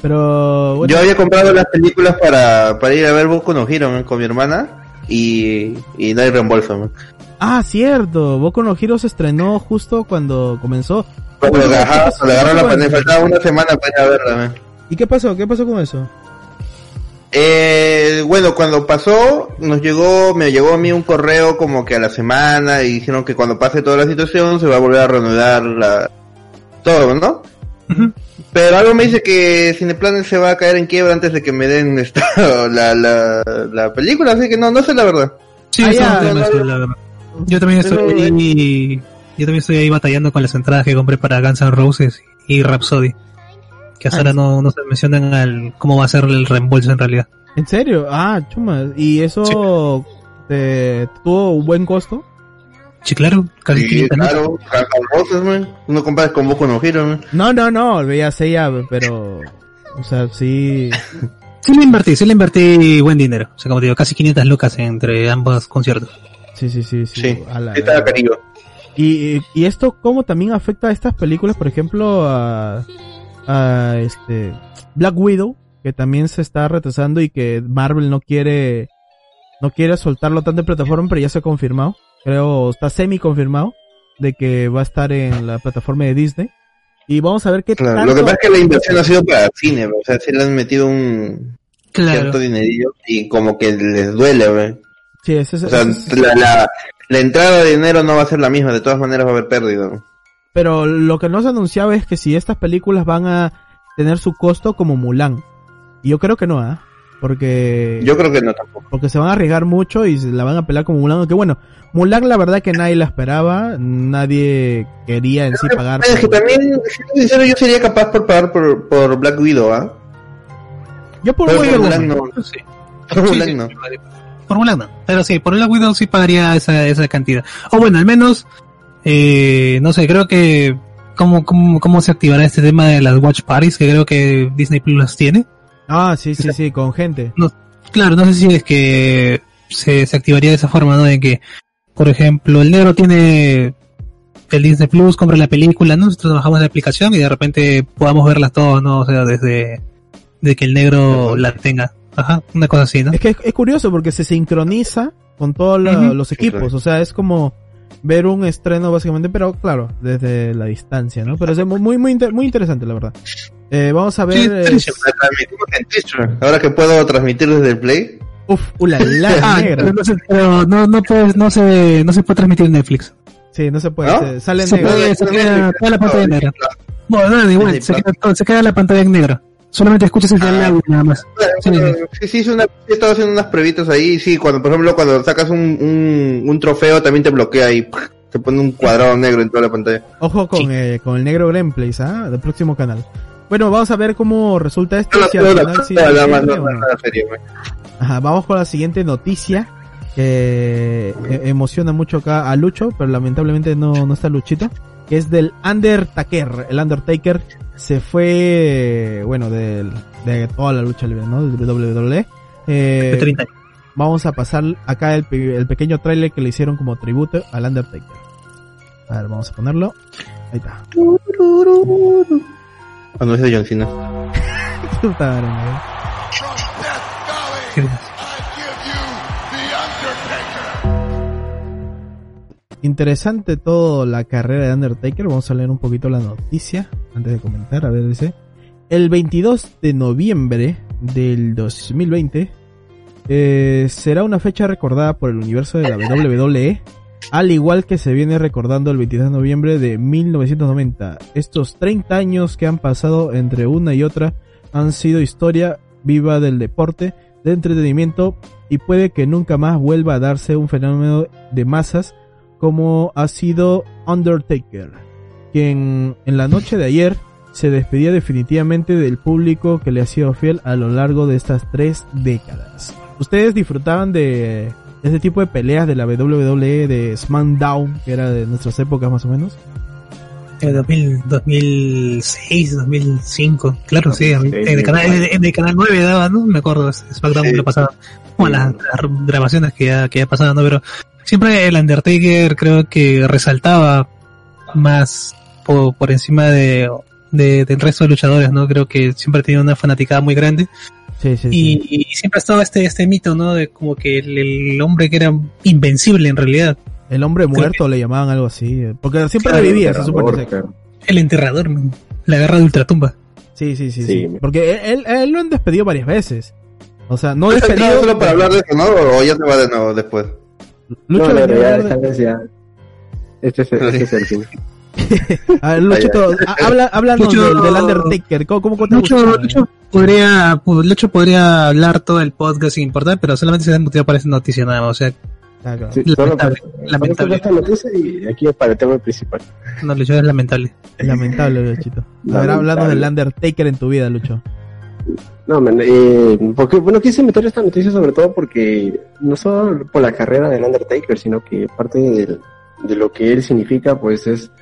Pero bueno, Yo había comprado las películas para, para ir a ver Boku no Hero man, con mi hermana y, y no hay reembolso. man. Ah, cierto. Boku no Hero se estrenó justo cuando comenzó. Cuando le agarraron, ¿qué le agarraron la pandemia, faltaba una semana para ir a verla. man. ¿Y qué pasó? ¿Qué pasó con eso? Eh, bueno, cuando pasó, nos llegó, me llegó a mí un correo como que a la semana y dijeron que cuando pase toda la situación se va a volver a reanudar la, todo, ¿no? Pero algo me dice que Cineplanet se va a caer en quiebra antes de que me den esta, la, la, la película, así que no, no sé la verdad. Sí, Ah, ya, no no, la verdad. Yo también estoy Pero, ahí, yo también estoy ahí batallando con las entradas que compré para Guns N' Roses y Rhapsody. Que hasta Ah, ahora no, no se mencionan al, cómo va a ser el reembolso en realidad. ¿En serio? Ah, chuma. ¿Y eso te tuvo un buen costo? Sí, claro, casi Sí, 500 lucas. claro, Roses, man. Uno comparas con Boku no Hero, man. No, no, no, ya sé ya, pero... O sea, sí... Sí le invertí, sí le invertí buen dinero. O sea, como te digo, casi 500 lucas entre ambos conciertos. Sí, sí, sí, sí. Sí, a la- sí estaba carillo. Y, y esto cómo también afecta a estas películas, por ejemplo, a, a este Black Widow, que también se está retrasando y que Marvel no quiere no quiere soltarlo tanto en plataforma, pero ya se ha confirmado, creo está semi confirmado de que va a estar en la plataforma de Disney. Y vamos a ver qué Claro, tanto- Lo que pasa es que la inversión ha sido para el cine, o sea, sí le han metido un Claro. cierto dinerillo y como que les duele. Sí, es- O sea, ese es- la, la, la entrada de dinero no va a ser la misma, de todas maneras va a haber pérdida. ¿No? pero lo que no se anunciaba es que si estas películas van a tener su costo como Mulan. Y yo creo que no, ¿ah? Porque Yo creo que no tampoco. porque se van a arriesgar mucho y se la van a pelar como Mulan, aunque bueno, Mulan la verdad que nadie la esperaba, nadie quería en sí pagar. Es que por- también, siendo sincero, yo sería capaz por pagar por, por Black Widow, ¿ah? Yo por por Woman. Mulan no. Sí. Por Sí, Mulan sí, no. Por Mulan no. Pero sí, por Black Widow sí pagaría esa, esa cantidad. O bueno, al menos, eh, no sé, creo que cómo, cómo, cómo se activará este tema de las Watch Parties, que creo que Disney Plus las tiene. Ah, sí, sí, sí, con gente. Claro, no sé si es que se, se activaría de esa forma, ¿no? De que, por ejemplo, el negro tiene el Disney Plus, compra la película, ¿no? Nosotros trabajamos en la aplicación y de repente podamos verlas todas, ¿no? O sea, desde de que el negro la tenga. Ajá, una cosa así, ¿no? Es que es, es curioso porque se sincroniza con todos la- los equipos, o sea, es como ver un estreno básicamente, pero claro, desde la distancia, ¿no? Pero es muy, muy, muy, inter- muy interesante, la verdad. Eh, vamos a ver... Sí, en Ahora que puedo transmitir desde el Play. uf, ulala, Ah, negra. pero no, no, no, puedes, no, se, no se puede transmitir en Netflix. Sí, no se puede, ¿No? se- sale Se negro. puede- se queda toda la pantalla negra. Bueno, no, igual, Disney se queda, se queda la pantalla en negro. Solamente escuchas el Ah. diálogo nada más. Sí, sí. Sí, una, he estado haciendo unas pruebitas ahí. Sí, cuando, por ejemplo, cuando sacas un, un, un trofeo también te bloquea y te pone un cuadrado negro en toda la pantalla. Ojo con, Sí. eh, con el negro Gameplays, ¿ah? Del próximo canal. Bueno, vamos a ver cómo resulta esto. Final. Ajá, vamos con la siguiente noticia que eh, emociona mucho acá a Lucho, pero lamentablemente no, no está Luchita, que es del Undertaker. El Undertaker se fue, bueno, del- de toda la lucha libre, ¿no? Del WWE. Eh, De 30 años. vamos a pasar acá el, el pequeño trailer que le hicieron como tributo al Undertaker. A ver, vamos a ponerlo. Ahí está. Cuando es de John Cena. Puta madre, Interesante todo la carrera de Undertaker. Vamos a leer un poquito la noticia antes de comentar. A ver, dice. El 22 de noviembre del 2020 eh, será una fecha recordada por el universo de la WWE, al igual que se viene recordando el 22 de noviembre de 1990. Estos 30 años que han pasado entre una y otra han sido historia viva del deporte, de entretenimiento y puede que nunca más vuelva a darse un fenómeno de masas como ha sido Undertaker, quien en la noche de ayer se despedía definitivamente del público que le ha sido fiel a lo largo de estas tres décadas. ¿Ustedes disfrutaban de este tipo de peleas de la WWE de SmackDown, que era de nuestras épocas más o menos? En 2000, 2006, 2005, claro, sí, en, el canal, en, en el canal 9 daba, ¿no? Me acuerdo, SmackDown Sí. lo pasaba, bueno, las, las grabaciones que ya, que ya pasaban, ¿no? Pero siempre el Undertaker creo que resaltaba más por, por encima de, de- del resto de luchadores, ¿no? Creo que siempre ha tenido una fanaticada muy grande. Sí, sí, sí. Y, siempre ha estado este, este mito, ¿no? De como que el, el hombre que era invencible en realidad. El hombre muerto le llamaban algo así. eh, Porque siempre revivía, se supone. Claro. El enterrador, man. La garra de ultratumba. Sí, sí, sí, sí. Sí. Porque él, él, él lo han despedido varias veces. O sea, no ¿Has entrado despedido. solo para hablar de eso, no? ¿O ya se va de nuevo después? Lucho no, no, venía a ya, hablar de- ya. Este es, este es el fin. A ver, Luchito, ha- habla, háblanos Lucho- del, del Undertaker. ¿Cómo, cómo te Lucho, eh? Lucho podría, Lucho podría hablar todo el podcast sin importar, pero solamente se ha motivado para esa noticia nada más. O sea, Ah, claro. Sí, Lamentable, solo lamentable. esta noticia y aquí para el tema principal. no, Lucho es lamentable. Lamentable, Luchito. A ver, Lamentable. hablando del Undertaker en tu vida, Lucho. No, man, eh, porque, bueno, quise meter esta noticia sobre todo porque no solo por la carrera del Undertaker, sino que parte de lo que él significa, pues es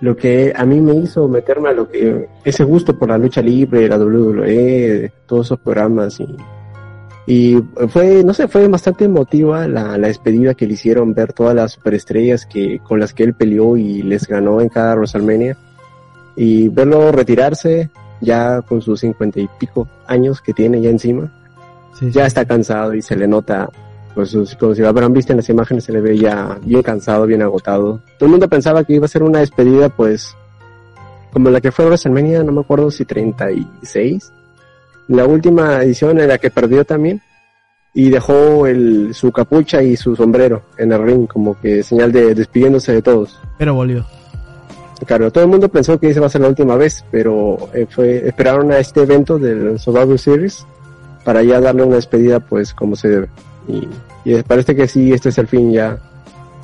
lo que a mí me hizo meterme a lo que ese gusto por la lucha libre, la WWE, todos esos programas y y fue, no sé, fue bastante emotiva la, la despedida que le hicieron ver todas las superestrellas que, con las que él peleó y les ganó en cada WrestleMania. Y verlo retirarse ya con sus cincuenta y pico años que tiene ya encima, Sí, ya sí. está cansado y se le nota, pues como si lo habrán visto en las imágenes, se le ve ya bien cansado, bien agotado. Todo el mundo pensaba que iba a ser una despedida, pues, como la que fue WrestleMania, no me acuerdo si 36, la última edición en la que perdió también, y dejó el, su capucha y su sombrero en el ring, como que señal de despidiéndose de todos. Pero volvió. Claro, todo el mundo pensó que esa va a ser la última vez, pero eh, fue esperaron a este evento del Survivor Series para ya darle una despedida, pues como se debe. Y, parece que sí, este es el fin ya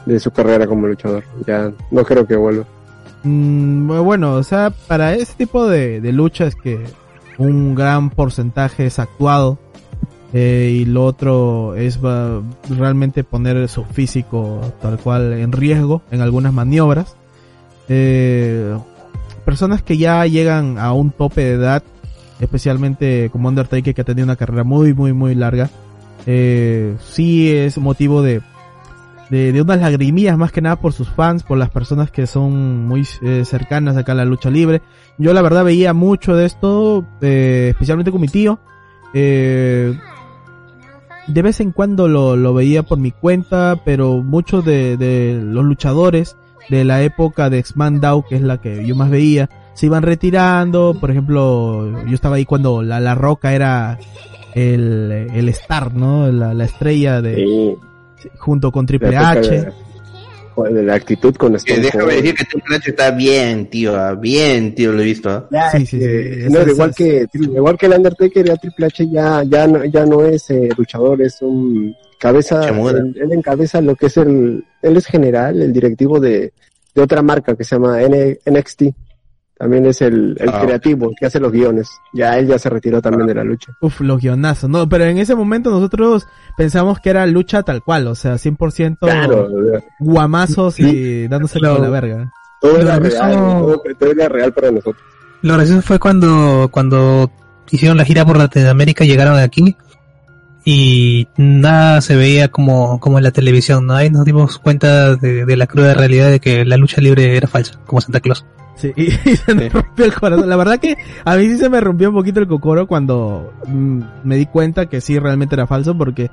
de su carrera como luchador. Ya no creo que vuelva. Mm, bueno, o sea, para ese tipo de, de luchas que un gran porcentaje es actuado eh, y lo otro es realmente poner su físico tal cual en riesgo en algunas maniobras. Eh, personas que ya llegan a un tope de edad, especialmente como Undertaker que ha tenido una carrera muy, muy, muy larga, eh, sí es motivo de, de, unas lagrimillas más que nada por sus fans, por las personas que son muy eh, cercanas acá a la lucha libre. Yo la verdad veía mucho de esto, eh, especialmente con mi tío. Eh, de vez en cuando lo, lo veía por mi cuenta, pero muchos de los luchadores de la época de X-Man que es la que yo más veía, se iban retirando. Por ejemplo, yo estaba ahí cuando la, la Roca era el, el star, ¿no? La, la estrella de, Sí, junto con Triple H. de- de la actitud con Que Stone déjame Cold. decir que Triple H está bien, tío, ah, bien, tío, lo he visto. ah. Ya, Sí, sí, sí. eh, Esas- no, igual que igual que el Undertaker, ya Triple H ya ya no, ya no es eh, luchador, es un cabeza, él, él encabeza lo que es el, él es general, el directivo de, de otra marca que se llama N- NXT. También es el, el Ah. creativo, el que hace los guiones. Ya él ya se retiró también de la lucha. Uf, los guionazos. No, pero en ese momento nosotros pensamos que era lucha tal cual, o sea, 100% Claro, guamazos y dándose Claro. la verga. todo era real, todo, todo era real para nosotros. Lo gracioso fue cuando, cuando hicieron la gira por Latinoamérica, llegaron aquí y nada se veía como, como en la televisión, ¿no? Ahí nos dimos cuenta de, de la cruda realidad de que la lucha libre era falsa, como Santa Claus. Sí, y, y se me rompió el corazón. La verdad que a mí sí se me rompió un poquito el cocoro cuando mm, me di cuenta que sí realmente era falso porque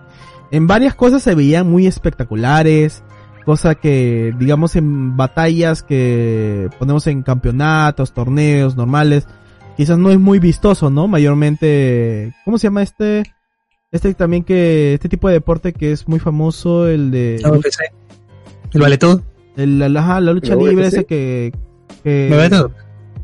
en varias cosas se veían muy espectaculares, cosa que digamos en batallas que ponemos en campeonatos, torneos normales, quizás no es muy vistoso, ¿no? Mayormente, ¿cómo se llama este? Este también que, este tipo de deporte que es muy famoso, el de, La UFC, el vale todo, el, la, ajá, la lucha ¿La libre, ese que, que me vale todo.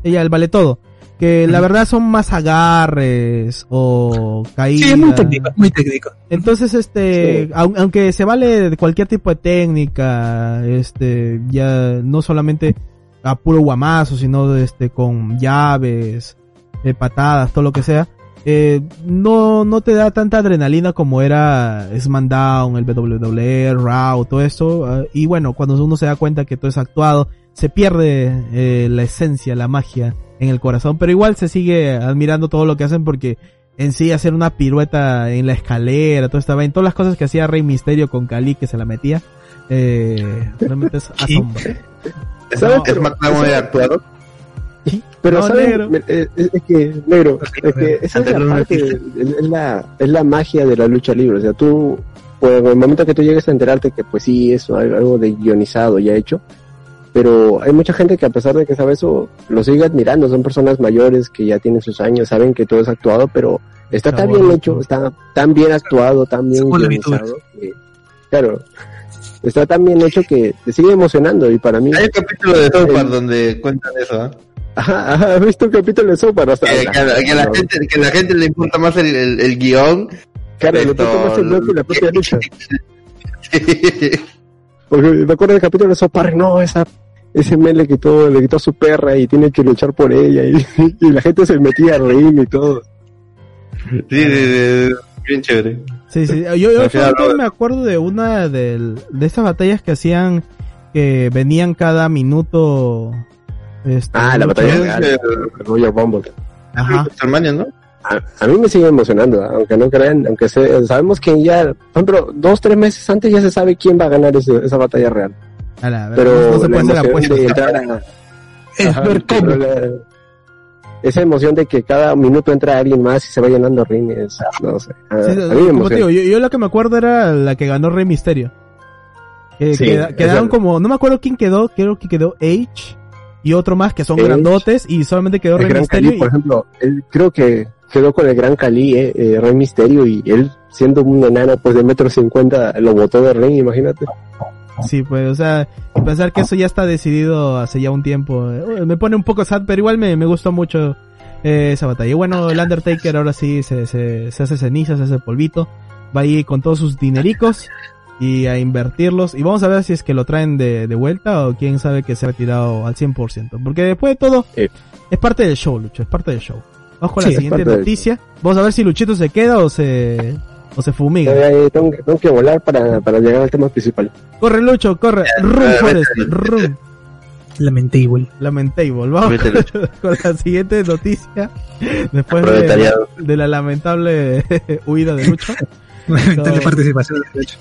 ella, el vale todo. Que la verdad son más agarres o caídas. Sí, es muy técnico, muy técnico. Entonces, este, Sí. aun- aunque se vale de cualquier tipo de técnica, este, ya no solamente a puro guamazo, sino este, con llaves, eh, patadas, todo lo que sea, eh, no, no te da tanta adrenalina como era SmackDown, el WWE, Raw, todo eso. ah, y bueno, cuando uno se da cuenta que todo es actuado, se pierde eh, la esencia, la magia en el corazón, pero igual se sigue admirando todo lo que hacen porque en sí hacer una pirueta en la escalera, todo estaba en todas las cosas que hacía Rey Misterio con Cali que se la metía. Eh, realmente es asombro. ¿Sabes No, que claro de actuado. Pero eh, Es, es que, negro, es que esa es la parte, es, la, es la magia de la lucha libre. O sea, tú, pues, en el momento que tú llegues a enterarte que, pues sí, eso algo, algo de guionizado ya hecho, pero hay mucha gente que a pesar de que sabe eso, lo sigue admirando. Son personas mayores que ya tienen sus años, saben que todo es actuado, pero está tan bien hecho, está tan bien actuado, tan bien guionizado. que- claro, está tan bien hecho que te sigue emocionando y para mí... Hay un capítulo de South Park donde cuentan eso, ¿ah? Ajá, ajá, ¿has visto un capítulo de Soap? O sea, Que, que a la, que la gente, que a la gente le importa más el, el, el guion. Claro, le toca más el bloque y la propia lucha. Porque me acuerdo del capítulo de Sopar, no, esa, ese men le quitó, le quitó a su perra y tiene que luchar por ella y, y la gente se metía a reír y todo. sí, sí, sí, bien chévere. Sí, sí. Yo, yo final, no- me acuerdo de una del- de estas batallas que hacían que venían cada minuto. Este, Ah, la batalla real, eh, el Royal Rumble. Ajá. ¿no? A, a mí me sigue emocionando, ¿ah? aunque no crean, aunque se, sabemos que ya, por ejemplo, dos, tres meses antes ya se sabe quién va a ganar ese- esa batalla real. A la- Pero no, se la puede hacer emoción de entrar a, Es Ajá, ver pero cómo. la- esa emoción de que cada minuto entra alguien más y se va llenando rines, no sé. A, Sí, a mí me como digo, yo, yo lo que me acuerdo era la que ganó Rey Misterio. Que Sí, queda- quedaron como, no me acuerdo quién quedó, creo que quedó H y otro más que son Edge. grandotes y solamente quedó Rey Misterio. Cali, y- por ejemplo, él creo que quedó con el Gran Cali, eh, eh, Rey Misterio, y él siendo un enano pues de metro cincuenta lo botó de ring, imagínate. Sí, pues, o sea, pensar que eso ya está decidido hace ya un tiempo, eh, me pone un poco sad, pero igual me, me gustó mucho eh, esa batalla. Y bueno, el Undertaker ahora sí se, se, se hace ceniza, se hace polvito, va ahí con todos sus dinericos y a invertirlos. Y vamos a ver si es que lo traen de, de vuelta o quién sabe que se ha retirado al 100%. Porque después de todo, Sí. es parte del show, Lucho, es parte del show. Vamos con Sí, la siguiente noticia. Vamos a ver si Luchito se queda o se, o se fumiga. Eh, tengo, que- tengo que volar para, para llegar al tema principal. Corre, Lucho, corre. Run, Forrest, vete. run. Lamentable. Lamentable. Vamos Lucho. con la siguiente noticia. Después de, la lamentable huida de Lucho. Lamentable participación. de hecho.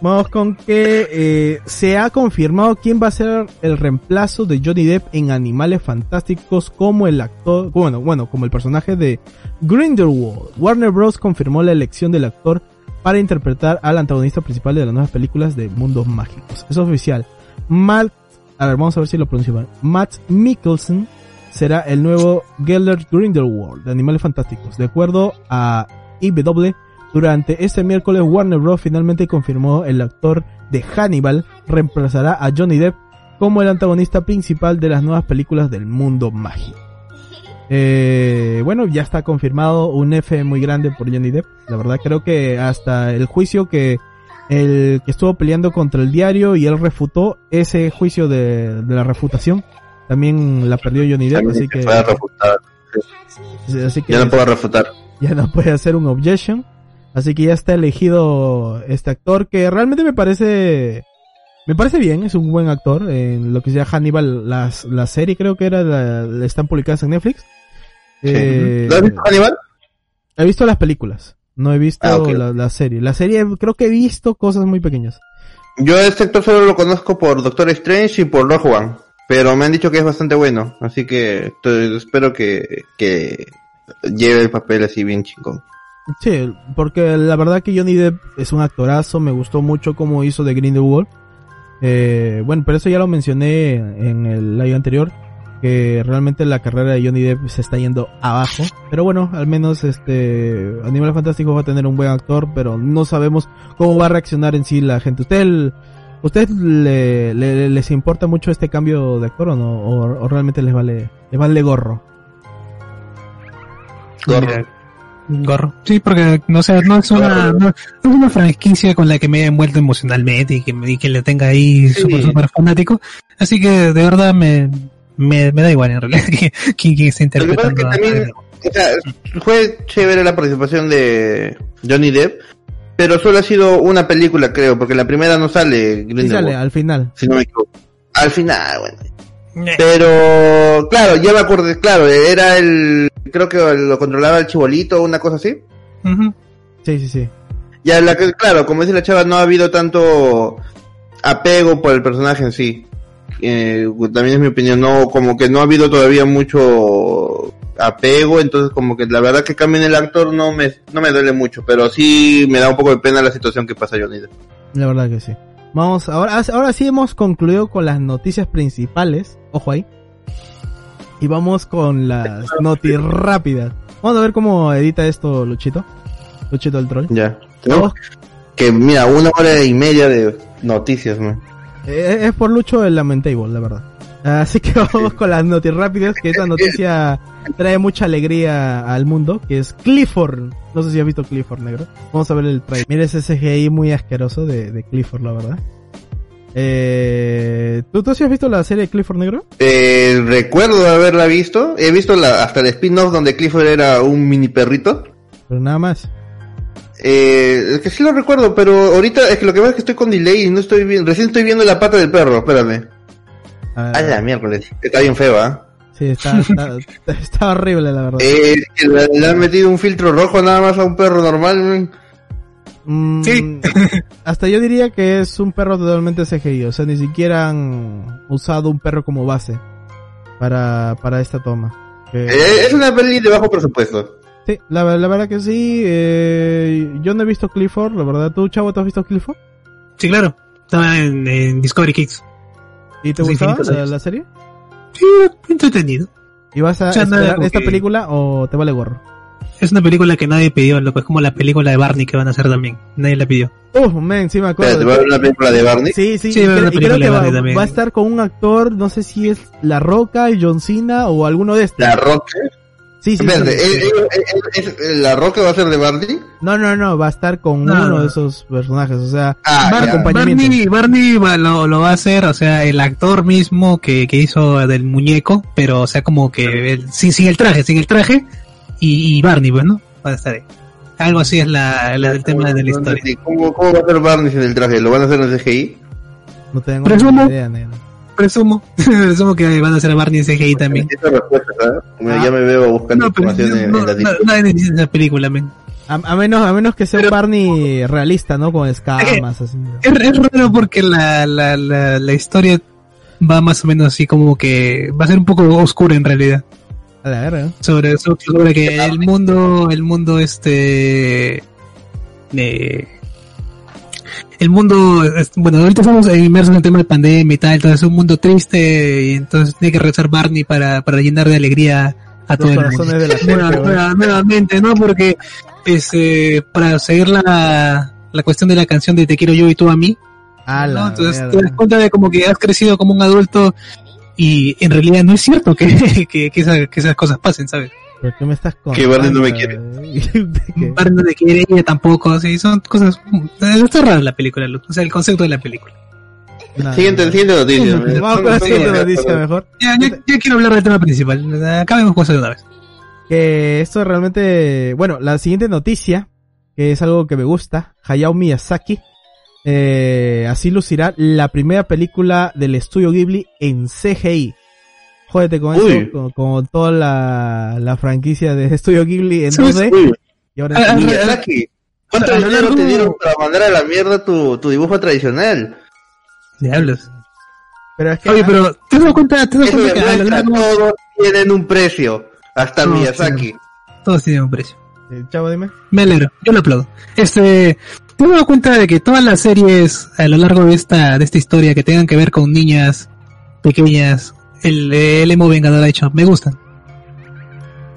Vamos con que eh, se ha confirmado quién va a ser el reemplazo de Johnny Depp en Animales Fantásticos como el actor, bueno, bueno, como el personaje de Grindelwald. Warner Bros. confirmó la elección del actor para interpretar al antagonista principal de las nuevas películas de Mundos Mágicos. Es oficial. Matt, a ver, vamos a ver si lo pronuncio mal. Matt Mikkelsen será el nuevo Gellert Grindelwald de Animales Fantásticos. De acuerdo a IBW, durante este miércoles Warner Bros. finalmente confirmó el actor de Hannibal reemplazará a Johnny Depp como el antagonista principal de las nuevas películas del mundo mágico. Eh, bueno, ya está confirmado un F muy grande por Johnny Depp. La verdad creo que hasta el juicio que el que estuvo peleando contra el diario y él refutó ese juicio de, de la refutación. También la perdió Johnny Depp, así que, así que Ya no puedo refutar. ya no puede hacer un objection. Así que ya está elegido este actor que realmente me parece me parece bien, es un buen actor en lo que sea Hannibal, las, la serie creo que era la, la- están publicadas en Netflix. Eh, ¿Lo has visto, Hannibal? he visto las películas, no he visto Ah, la, la serie. La serie creo que he visto cosas muy pequeñas. Yo a este actor solo lo conozco por Doctor Strange y por Rogue One. Pero me han dicho que es bastante bueno. Así que espero que, que lleve el papel así bien chingón. Sí, porque la verdad que Johnny Depp es un actorazo, me gustó mucho cómo hizo de Grindelwald. Eh, bueno, pero eso ya lo mencioné en el live anterior, que realmente la carrera de Johnny Depp se está yendo abajo. Pero bueno, al menos este Animales Fantásticos va a tener un buen actor, pero no sabemos cómo va a reaccionar en sí la gente. ¿Usted, usted le, le- les importa mucho este cambio de actor o no? ¿O, o realmente les vale, les vale gorro? Gorro. Gorro. Sí, porque no sé, no es una, no, no es una franquicia con la que me he envuelto emocionalmente y que, me- y que le tenga ahí Sí. súper, súper fanático. Así que de verdad me, me, me da igual en realidad que- quién, quién está Lo que pasa es interpretando. que también, o sea, fue chévere la participación de Johnny Depp, pero solo ha sido una película, creo, porque la primera no sale Sí Grindelwald, sale al final. si no me equivoco. Al final, bueno. Pero, claro, ya me acordé, claro, era el, creo que lo controlaba el chibolito o una cosa así. ujú. Sí, sí, sí. Ya, la, que- claro, como dice la chava, no ha habido tanto apego por el personaje en sí. Eh, también es mi opinión, no, como que no ha habido todavía mucho apego, entonces como que la verdad que cambien el actor no me, no me duele mucho, pero sí me da un poco de pena la situación que pasa Johnny. La verdad que sí. Vamos, ahora, ahora sí hemos concluido con las noticias principales. Ojo ahí. Y vamos con las noticias rápidas. Vamos a ver cómo edita esto Luchito. Luchito el troll. Ya. Que mira, una hora y media de noticias, man. Eh, es por Lucho el Lamentable, la verdad. Así que vamos con las noticias rápidas, que esta noticia trae mucha alegría al mundo, que es Clifford. No sé si has visto Clifford, negro. Vamos a ver el trailer. Mira ese CGI muy asqueroso de, de Clifford, la verdad. Eh, ¿tú, ¿Tú sí has visto la serie de Clifford, negro? Eh, recuerdo haberla visto, he visto la, hasta el spin-off donde Clifford era un mini perrito. Pero nada más. Eh, es que sí lo recuerdo, pero ahorita es que lo que pasa es que estoy con delay y no estoy viendo, recién estoy viendo la pata del perro, espérame. A la miércoles, está bien feo, ¿ah? sí, está, está, está horrible, la verdad. Eh, le, le han metido un filtro rojo nada más a un perro normal. Mm, Sí. hasta yo diría que es un perro totalmente CGI, o sea, ni siquiera han usado un perro como base para, para esta toma. Eh, es una peli de bajo presupuesto. Sí, la, la verdad que sí. Eh, yo no he visto Clifford, la verdad. ¿Tú, chavo, tú has visto Clifford? Sí, claro. Estaba en, en Discovery Kids. ¿Y te gustaba la, serie? Sí, entretenido. ¿Y vas a O sea, esperar esta que- película o te vale gorro? Es una película que nadie pidió, loco. Es como la película de Barney que van a hacer también. Nadie la pidió. Uh, men, sí me acuerdo. Espérate, ¿va a ver una película de Barney? Sí, sí, Sí, y va una y creo película que de va, Barney también. va a estar con un actor, no sé si es La Roca, John Cena o alguno de estos. La Roca. Sí, sí, Espérate, sí. ¿eh, eh, eh, eh, eh, ¿la Roca va a ser de Barney? No, no, no, va a estar con No, uno no. de esos personajes, o sea, Ah. Barney, Barney va- lo, lo va a hacer, o sea, el actor mismo que, que hizo del muñeco, pero o sea, como que el- sin, sin el traje, sin el traje, y, y Barney, pues, ¿no? Va a estar ahí. Algo así es la, la- el tema de la historia. ¿Cómo, ¿Cómo va a ser Barney sin el traje? ¿Lo van a hacer en CGI? no tengo Presumo. ni idea, negro. Presumo, presumo que van a hacer a Barney en CGI también. Me- Ah. Ya me veo buscando No, información en, no, en la no, Discord. nadie necesita esa película, men. A, a menos, a menos que sea Pero- un Barney realista, ¿no? Con escamas, así. Es, es raro porque la, la, la, la historia va más o menos así como que va a ser un poco oscura en realidad. A la verga. sobre, sobre, sobre que el mundo, el mundo este, eh, el mundo, es- bueno, ahorita estamos inmersos en el tema de pandemia y tal, entonces es un mundo triste y entonces tiene que rezar Barney para, para llenar de alegría a todo el mundo. de la gente, nuevamente, ¿no? Porque, este, para seguir la, la cuestión de la canción de Te quiero yo y tú a mí, A ¿no? la Entonces te das cuenta de como que has crecido como un adulto y en realidad no es cierto que, que, que esas cosas pasen, ¿sabes? ¿Pero qué me estás contando? Que Barney no me quiere. Barney no te quiere, ella tampoco, así, son cosas... Está rara la película, Lu, o sea, el concepto de la película. Nada. Siguiente, siguiente noticia. Vamos con la siguiente noticia mejor. Ya, ya, ya quiero hablar del tema principal, acabemos con eso de una vez. Que esto es realmente, bueno, la siguiente noticia, que es algo que me gusta, Hayao Miyazaki, eh, así lucirá la primera película del estudio Ghibli en CGI. Jódete con Uy. eso, con, con toda la, la franquicia de estudio Ghibli en Sí, 2D, Uy, y ahora Ah, en ah, CGI. Miyazaki, ¿cuánto dinero largo- te dieron para mandar a la mierda tu, tu dibujo tradicional? Diablos. Pero es que, Oye, pero ¿te dado cuenta, te dado cuenta que a lo demuestra, largo todos tienen un precio. Hasta No, Miyazaki. todos tienen un precio? Eh, Chavo, dime. Me alegro, yo lo aplaudo. Este, ¿te dado cuenta de que todas las series a lo largo de esta, de esta historia que tengan que ver con niñas pequeñas, el, el emo vengador ha dicho, me gustan?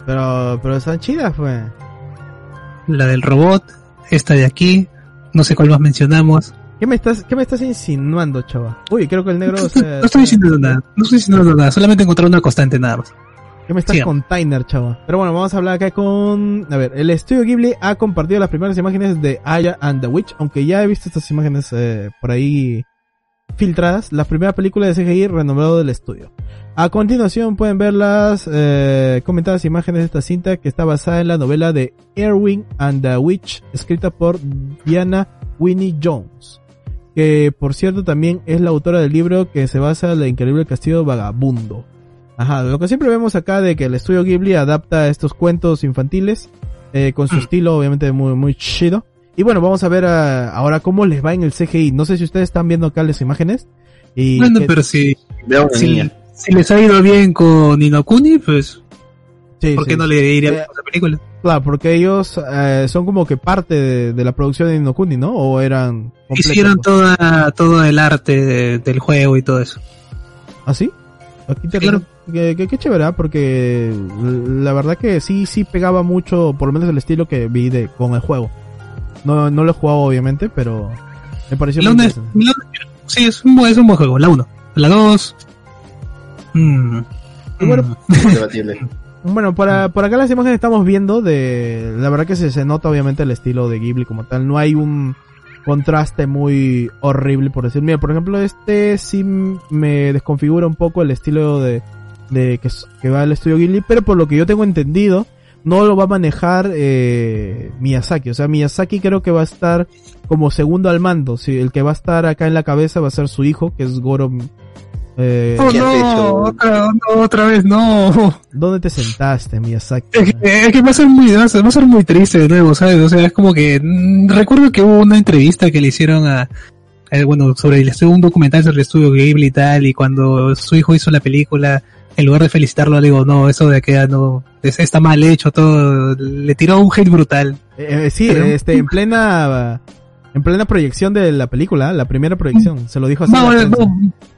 Pero, pero están chidas, pues. La del robot, esta de aquí, no sé cuál más mencionamos. ¿Qué me estás, qué me estás insinuando, chava? Uy, creo que el negro No, se, no estoy diciendo nada, no estoy diciendo nada, solamente encontrar una constante nada más. ¿Qué me estás con Tyner, chava? Pero bueno, vamos a hablar acá con... A ver, el estudio Ghibli ha compartido las primeras imágenes de Aya and the Witch, aunque ya he visto estas imágenes eh, por ahí filtradas, la primera película de CGI renombrado del estudio. A continuación pueden ver las eh, comentadas imágenes de esta cinta que está basada en la novela de Erwin and the Witch, escrita por Diana Winnie Jones, que por cierto también es la autora del libro que se basa en la increíble castillo vagabundo. Ajá, lo que siempre vemos acá de que el estudio Ghibli adapta estos cuentos infantiles eh, con su Mm. estilo obviamente muy muy chido Y bueno, vamos a ver ah, ahora cómo les va en el CGI. No sé si ustedes están viendo acá las imágenes. Y Bueno, que- pero si, si, les ha ido bien con Inokuni, pues, sí, ¿por sí. qué no le iría Eh, bien con la película? Claro, porque ellos eh, son como que parte de, de la producción de Inokuni, ¿no? O eran completos. Hicieron toda, todo el arte de- del juego y todo eso. ¿Ah, sí? Aquí te Claro. que, que- qué chévere, ¿ah? porque la verdad que sí, sí pegaba mucho, por lo menos el estilo que vi de, con el juego. No, no lo he jugado obviamente, pero me pareció La muy es- la- sí, es un, buen- es un buen juego, la 1. La 2... Mm, bueno, mm. Bueno, por, a- por acá las imágenes estamos viendo de... La verdad que se, se nota obviamente el estilo de Ghibli como tal. No hay un contraste muy horrible por decir. Mira, por ejemplo, este sí me desconfigura un poco el estilo de, de que, que va el estudio Ghibli, pero por lo que yo tengo entendido, no lo va a manejar eh, Miyazaki. O sea, Miyazaki creo que va a estar como segundo al mando. Sí, el que va a estar acá en la cabeza va a ser su hijo, que es Goro. Eh, Oh, ¿Qué has no, otra, no, otra vez, no. ¿Dónde te sentaste, Miyazaki? Es que, es que va a ser muy, va a ser, va a ser muy triste de nuevo, ¿sabes? O sea, es como que, mm, recuerdo que hubo una entrevista que le hicieron a, eh, bueno, sobre el estudio, un documental sobre el estudio Ghibli y tal, y cuando su hijo hizo la película, en lugar de felicitarlo, le digo, no, eso de que no, es- está mal hecho todo, le tiró un hate brutal. Eh, eh, sí, Pero- este, en plena, en plena proyección de la película, la primera proyección, se lo dijo así. Va a, la volver, prensa.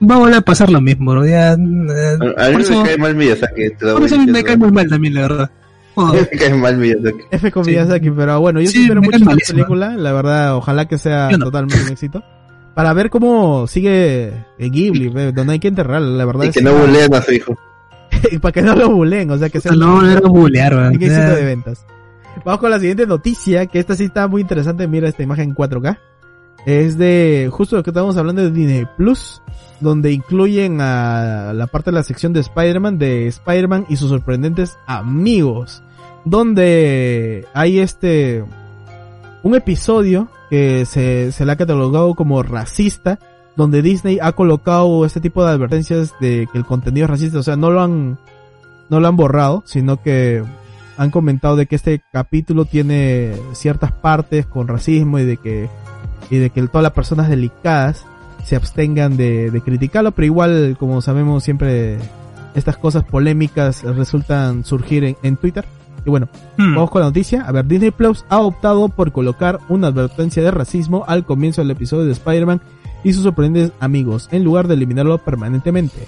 va, va a volver a pasar lo mismo, ¿no? Ya, eh, A mí por me eso, cae mal Miyazaki. por eso me cae muy mal también, la verdad. Me cae mal Miyazaki. F con Sí. Miyazaki, pero bueno, yo sí espero mucho malísimo. película, la verdad, ojalá que sea no. totalmente un éxito. Para ver cómo sigue eh, Ghibli, donde hay que enterrar, la verdad. Y es que no buleen a su hijo. para que no lo bulen, o sea, que sea No, un era bulear, weón. un éxito de ventas. Vamos con la siguiente noticia, que esta sí está muy interesante, mira esta imagen en 4K. Es de justo lo que estábamos hablando de Disney Plus, donde incluyen a la parte de la sección de Spider-Man, de Spider-Man y sus sorprendentes amigos, donde hay este un episodio que se, se le ha catalogado como racista, donde Disney ha colocado este tipo de advertencias de que el contenido es racista, o sea, no lo han no lo han borrado, sino que han comentado de que este capítulo tiene ciertas partes con racismo y de que y de que todas las personas delicadas se abstengan de, de criticarlo, pero igual, como sabemos, siempre estas cosas polémicas resultan surgir en, en Twitter. Y bueno, Hmm. Vamos con la noticia. A ver, Disney Plus ha optado por colocar una advertencia de racismo al comienzo del episodio de Spider-Man y sus sorprendentes amigos, en lugar de eliminarlo permanentemente.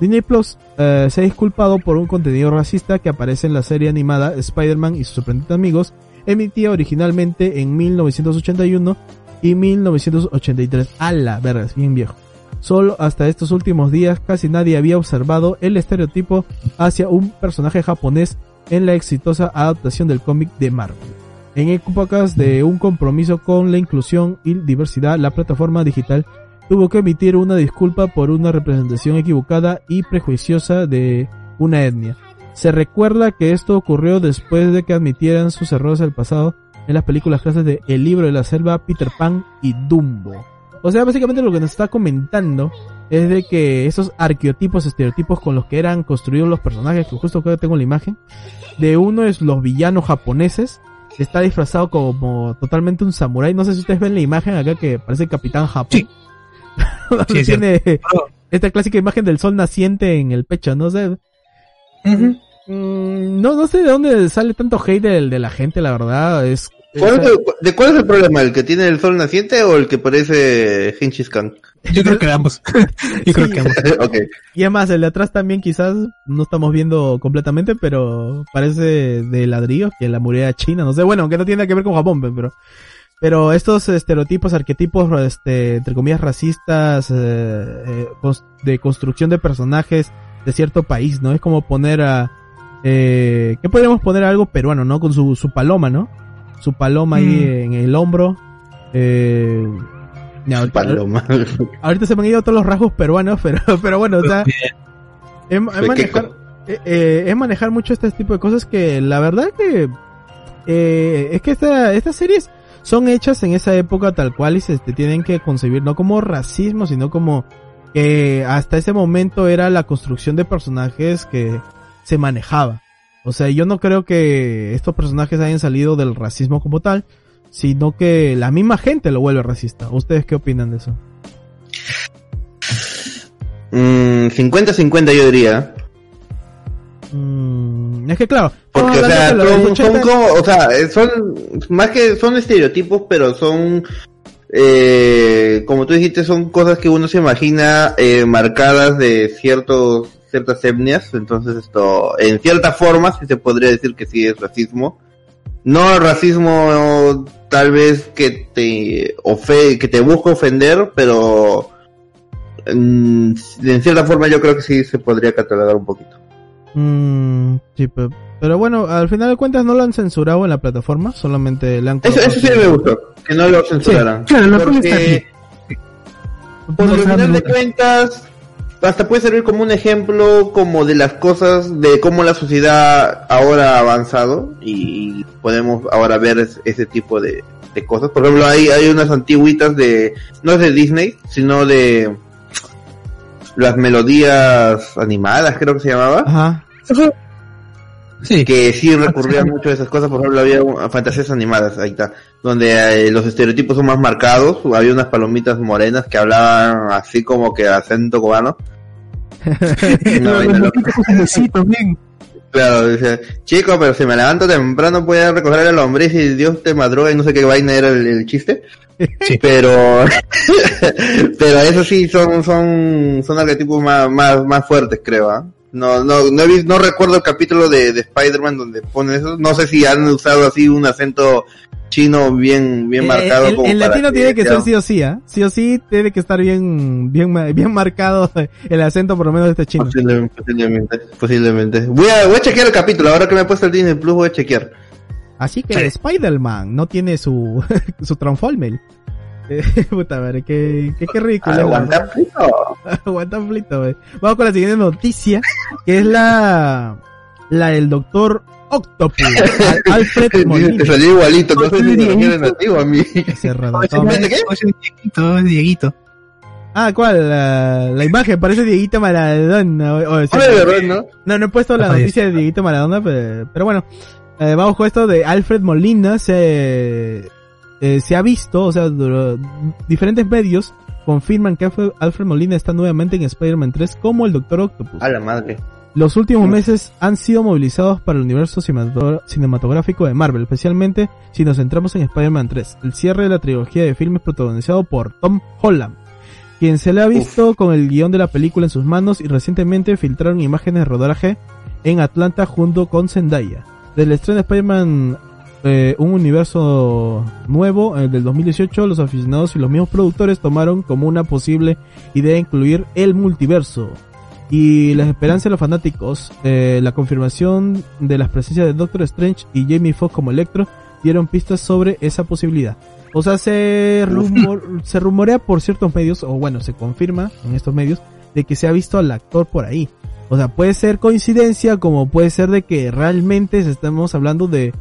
Disney Plus eh, se ha disculpado por un contenido racista que aparece en la serie animada Spider-Man y sus sorprendentes amigos, emitida originalmente en 1981 y 1983. A la verga, es bien viejo. Solo hasta estos últimos días casi nadie había observado el estereotipo hacia un personaje japonés en la exitosa adaptación del cómic de Marvel. En épocas de un compromiso con la inclusión y diversidad, la plataforma digital tuvo que emitir una disculpa por una representación equivocada y prejuiciosa de una etnia. Se recuerda que esto ocurrió después de que admitieran sus errores del pasado en las películas clases de El libro de la selva, Peter Pan y Dumbo. O sea, básicamente lo que nos está comentando es de que esos arqueotipos, estereotipos con los que eran construidos los personajes, que justo acá tengo la imagen, de uno es los villanos japoneses, está disfrazado como totalmente un samurái. No sé si ustedes ven la imagen acá que parece Capitán Japón. Sí. Tiene esta clásica imagen del sol naciente en el pecho, no sé. Mm, no, no sé de dónde sale tanto hate del- de, la gente, la verdad. Es, ¿Cuál es- es el- ¿De cuál es el problema? ¿El que tiene el sol naciente o el que parece Gengis Khan? Yo creo que ambos. Yo creo que ambos. ok. Y además, el de atrás también quizás no estamos viendo completamente, pero parece de ladrillo, que la muralla china, no sé, bueno, aunque no tiene nada que ver con Japón, pe- pero pero estos estereotipos, arquetipos, este, entre comillas, racistas, eh, eh, de construcción de personajes de cierto país, ¿no? Es como poner a, eh, ¿qué podríamos poner a algo peruano, ¿no? Con su, su paloma, ¿no? Su paloma ahí Mm. en el hombro, eh, ahorita- Paloma. ahorita se me han ido todos los rasgos peruanos, pero, pero bueno, o sea, es, es manejar, eh, eh, es manejar mucho este tipo de cosas que la verdad que eh, es que esta, estas series son hechas en esa época tal cual y se te tienen que concebir no como racismo, sino como que hasta ese momento era la construcción de personajes que se manejaba. O sea, yo no creo que estos personajes hayan salido del racismo como tal, sino que la misma gente lo vuelve racista. ¿Ustedes qué opinan de eso? Mm, 50-50 yo diría. Mm, es que claro, Porque, o sea, son, son 80. como, o sea, son, más que, son estereotipos, pero son, eh, como tú dijiste, son cosas que uno se imagina, eh, marcadas de ciertos, ciertas etnias, entonces esto, en cierta forma, sí se podría decir que sí es racismo. No racismo, tal vez que te ofe, que te busca ofender, pero, mm, en cierta forma yo creo que sí se podría catalogar un poquito. Mm, sí, pe- pero, bueno, al final de cuentas no lo han censurado en la plataforma, solamente le han Eso, eso sí me gustó, que no lo censuraran. claro, lo cual está Porque, bien. por No lo está final de cuentas, hasta puede servir como un ejemplo como de las cosas, de cómo la sociedad ahora ha avanzado y podemos ahora ver es- ese tipo de, de cosas. Por ejemplo, hay, hay unas antiguitas de, no es de Disney, sino de las melodías animadas, creo que se llamaba. Ajá. Sí. que sí recurrían mucho a esas cosas, por ejemplo había fantasías animadas, ahí está, donde eh, los estereotipos son más marcados, había unas palomitas morenas que hablaban así como que acento cubano. Loca. bien. Claro, decía, chico, pero si me levanto temprano voy a recoger el lombriz y Dios te madruga y no sé qué vaina era el, el chiste. Sí. Pero, pero eso sí son, son, son arquetipos más, más, más fuertes, creo, ¿ah? No, no, no he visto, no recuerdo el capítulo de, de Spider-Man donde pone eso. No sé si han usado así un acento chino bien, bien Eh, marcado. el, como el para latino tiene que ser sí o sí, ¿ah? Sí o sí tiene que estar bien, bien, bien marcado el acento por lo menos de este chino. Posiblemente, posiblemente, posiblemente. Voy a, voy a chequear el capítulo, ahora que me he puesto el Disney Plus voy a chequear. Así que Spider-Man no tiene su, su Transformer. Puta madre, qué, qué, qué ridículo. Aguanta, frito. Aguanta flito, güey. Vamos con la siguiente noticia, que es la, la del doctor Octopus, Al- Alfred Te Molina. salió igualito, no sé si refiere nativo a mí. Ese oye, Dieguito, es Dieguito. Ah, ¿cuál? La, la imagen parece Dieguito Maradona. o- o- sí. Verdad, ¿no? No, no he puesto la noticia de Dieguito Maradona, pero, pero bueno. Eh, vamos con esto de Alfred Molina. Se, eh, se ha visto, o sea, diferentes medios confirman que Alfred, Alfred Molina está nuevamente en Spider-Man 3 como el Doctor Octopus. A la madre. Los últimos meses han sido movilizados para el universo cinematográfico de Marvel, especialmente si nos centramos en Spider-Man 3, el cierre de la trilogía de filmes protagonizado por Tom Holland, quien se le ha visto con el guion de la película en sus manos y recientemente filtraron imágenes de rodaje en Atlanta junto con Zendaya. Del estreno de Spider-Man eh, un universo nuevo eh, del 2018, los aficionados y los mismos productores tomaron como una posible idea incluir el multiverso y las esperanzas de los fanáticos, eh, la confirmación de las presencias de Doctor Strange y Jamie Foxx como Electro dieron pistas sobre esa posibilidad. O sea, se, rumor- se rumorea por ciertos medios, o bueno, se confirma en estos medios, de que se ha visto al actor por ahí. O sea, puede ser coincidencia, como puede ser de que realmente estamos hablando de,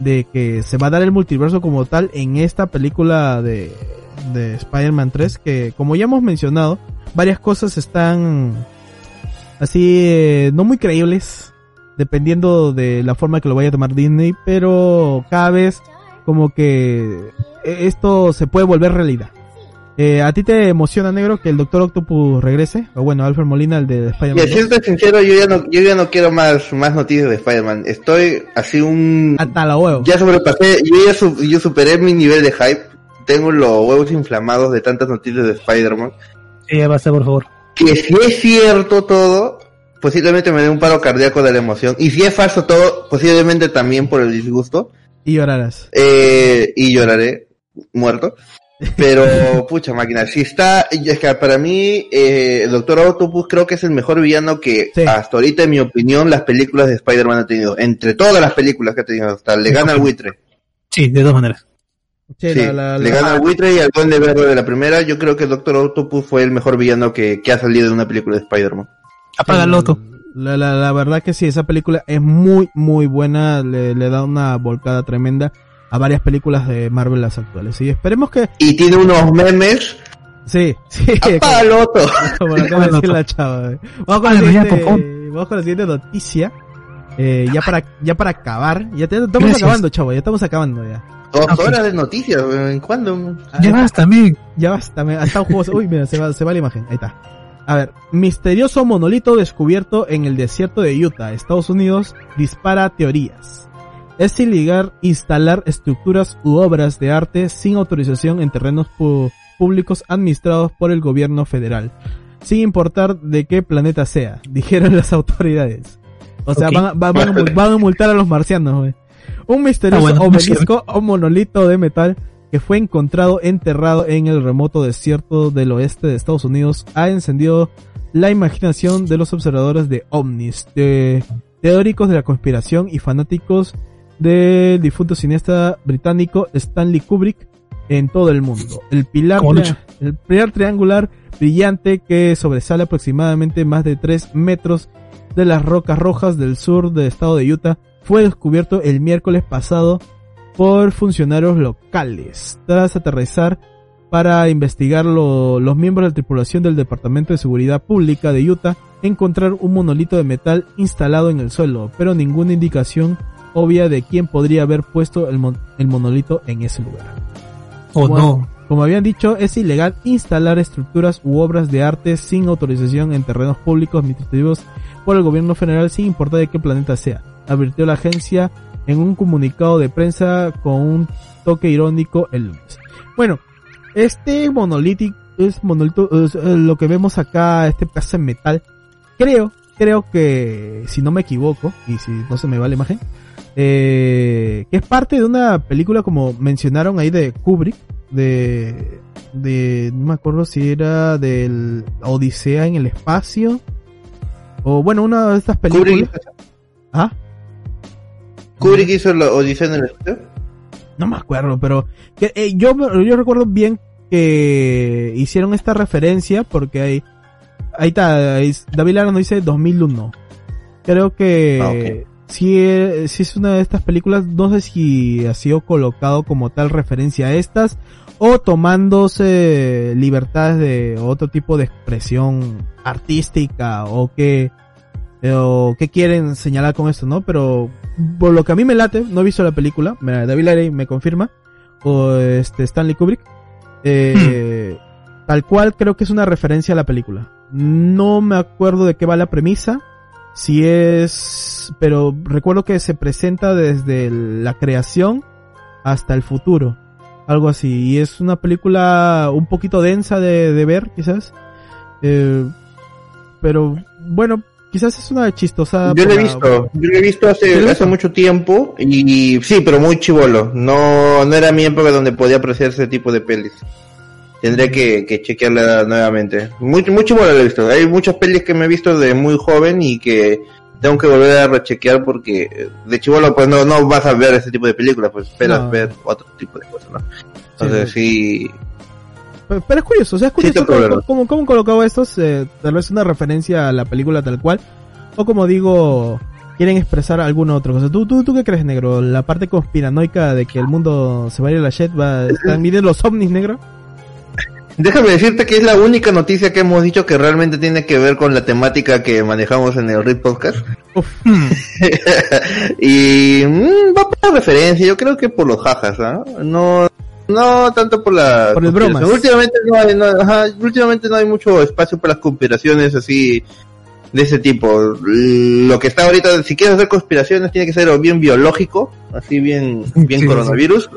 de que se va a dar el multiverso como tal en esta película de, de Spider-Man 3, que como ya hemos mencionado, varias cosas están así eh, no muy creíbles dependiendo de la forma que lo vaya a tomar Disney pero cada vez como que eh, esto se puede volver realidad eh, ¿A ti te emociona, negro, que el Doctor Octopus regrese? O bueno, Alfred Molina, el de Spider-Man. si estoy sincero, yo ya no, yo ya no quiero más, más noticias de Spider-Man. Estoy así un, Hasta la huevo. ya sobrepasé, yo ya su- yo superé mi nivel de hype. Tengo los huevos inflamados de tantas noticias de Spider-Man. Sí, ya basta, por favor. Que si es cierto todo, posiblemente me dé un paro cardíaco de la emoción. Y si es falso todo, posiblemente también por el disgusto. Y llorarás. Eh, y lloraré muerto. Pero, pucha máquina, si está, es que para mí, eh, el Doctor Octopus creo que es el mejor villano que Sí. hasta ahorita, en mi opinión, las películas de Spider-Man han tenido. Entre todas las películas que ha tenido, hasta le gana al buitre. Sí, de todas maneras. Sí, Sí, la- la- le la- gana al buitre y al Duende Verde de la primera. Yo creo que el Doctor Octopus fue el mejor villano que, que ha salido de una película de Spider-Man. Apaga el loto. La, la, la verdad que sí, esa película es muy, muy buena. Le, le da una volcada tremenda a varias películas de Marvel las actuales. Y esperemos que... Y tiene unos memes. Sí, sí. ¡Apágalo! Como lo acaba de decir la chava. eh. Vamos con, la Apágalo siguiente, por favor. vamos con la siguiente noticia. Eh, ya para, ya para acabar. Ya te- estamos Gracias. acabando, chavo. Ya estamos acabando ya. Dos Ok. horas de noticias, ¿en cuándo? Ya vas también. Ya basta, me, hasta un juego. Uy, mira, se va, se va la imagen. Ahí está. A ver, misterioso monolito descubierto en el desierto de Utah, Estados Unidos, dispara teorías. Es ilegal instalar estructuras u obras de arte sin autorización en terrenos públicos administrados por el gobierno federal, sin importar de qué planeta sea, dijeron las autoridades. O sea, Ok. van, a- van- van a van a multar a los marcianos, güey. Un misterioso Ah, bueno, obelisco o monolito de metal que fue encontrado enterrado en el remoto desierto del oeste de Estados Unidos ha encendido la imaginación de los observadores de ovnis, de teóricos de la conspiración y fanáticos del difunto cineasta británico Stanley Kubrick en todo el mundo. El pilar, el pilar triangular brillante que sobresale aproximadamente más de 3 metros de las rocas rojas del sur del estado de Utah fue descubierto el miércoles pasado por funcionarios locales. Tras aterrizar para investigar lo- los miembros de la tripulación del Departamento de Seguridad Pública de Utah encontrar un monolito de metal instalado en el suelo, pero ninguna indicación obvia de quién podría haber puesto el, mon- el monolito en ese lugar. O Bueno, no. Como habían dicho, es ilegal instalar estructuras u obras de arte sin autorización en terrenos públicos administrativos por el gobierno federal sin importar de qué planeta sea, advirtió la agencia en un comunicado de prensa con un toque irónico el lunes. Bueno, este monolito es monolito, es, eh, lo que vemos acá, este pedazo en metal, creo, creo que, si no me equivoco, y si no se me va la imagen, eh, que es parte de una película como mencionaron ahí de Kubrick, de, de, no me acuerdo si era del Odisea en el espacio, o bueno, una de estas películas. Kubrick, ¿Ah? Kubrick hizo la Odisea en el espacio. No me acuerdo, pero que, eh, yo, yo recuerdo bien que hicieron esta referencia porque hay, ahí está, David Lara nos dice 2001. Creo que Ah, ok. Si, eh, si es una de estas películas, no sé si ha sido colocado como tal referencia a estas o tomándose libertades de otro tipo de expresión artística o que eh, o qué quieren señalar con esto, ¿no? Pero por lo que a mí me late, no he visto la película, David Larey me confirma, o este Stanley Kubrick, eh, tal cual creo que es una referencia a la película. No me acuerdo de qué va la premisa, si es, pero recuerdo que se presenta desde la creación hasta el futuro, algo así, y es una película un poquito densa de, de ver, quizás, eh, pero bueno, quizás es una chistosa. Yo lo he visto, yo lo he visto ¿Sí hace, hace mucho tiempo y sí, pero muy chivolo. No, no era mi época donde podía apreciar ese tipo de pelis. Tendré que, que chequearla nuevamente. Muy, muy chivolo lo he visto. Hay muchas pelis que me he visto de muy joven y que tengo que volver a rechequear porque eh, de chivolo pues no, no vas a ver ese tipo de películas, pues esperas No. ver otro tipo de cosas, ¿no? Entonces sí, Pero, pero es curioso, o sea, es Sí, curioso te cómo, cómo, cómo colocado estos, eh, tal vez una referencia a la película tal cual, o como digo, quieren expresar alguna otra cosa. ¿Tú, tú, tú qué crees, negro? ¿La parte conspiranoica de que el mundo se va a ir a la shit va de los ovnis, negro? Déjame decirte que es la única noticia que hemos dicho que realmente tiene que ver con la temática que manejamos en el RIP Podcast. Y mm, va por la referencia, yo creo que por los jajas, ¿ah? No, no tanto por la Por el bromas. Últimamente no hay, no, ajá, últimamente no hay mucho espacio para las conspiraciones así de ese tipo. Lo que está ahorita, si quieres hacer conspiraciones, tiene que ser o bien biológico, así bien, bien Sí, coronavirus,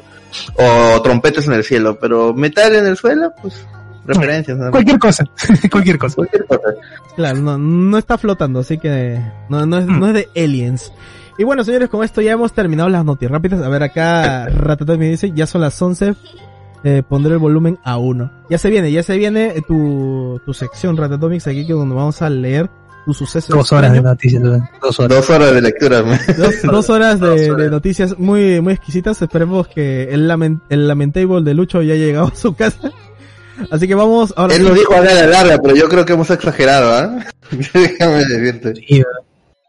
o trompetas en el cielo, pero metal en el suelo, pues referencias. más. Cualquier cosa. Cualquier cosa. Cualquier cosa. Claro, no, no está flotando, así que no, no, es, no es de aliens. Y bueno, señores, con esto ya hemos terminado las noticias rápidas. A ver, acá Ratatouille me dice, ya son las 11, eh, pondré el volumen a uno. Ya se viene, ya se viene eh, tu, tu sección Ratatomix aquí que donde vamos a leer tu suceso. Dos horas de noticias. Dos horas. Dos horas de lectura. man. Dos, dos horas de, Dos horas. de noticias muy, muy exquisitas. Esperemos que el, lamen- el lamentable de Lucho ya haya llegado a su casa. Así que vamos ahora. Él lo dijo a la larga, pero yo creo que hemos exagerado, ¿ah? Déjame decirte.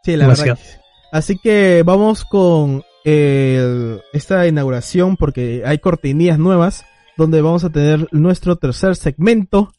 Sí, la Demasiado. verdad. Así que vamos con el- esta inauguración porque hay cortinillas nuevas donde vamos a tener nuestro tercer segmento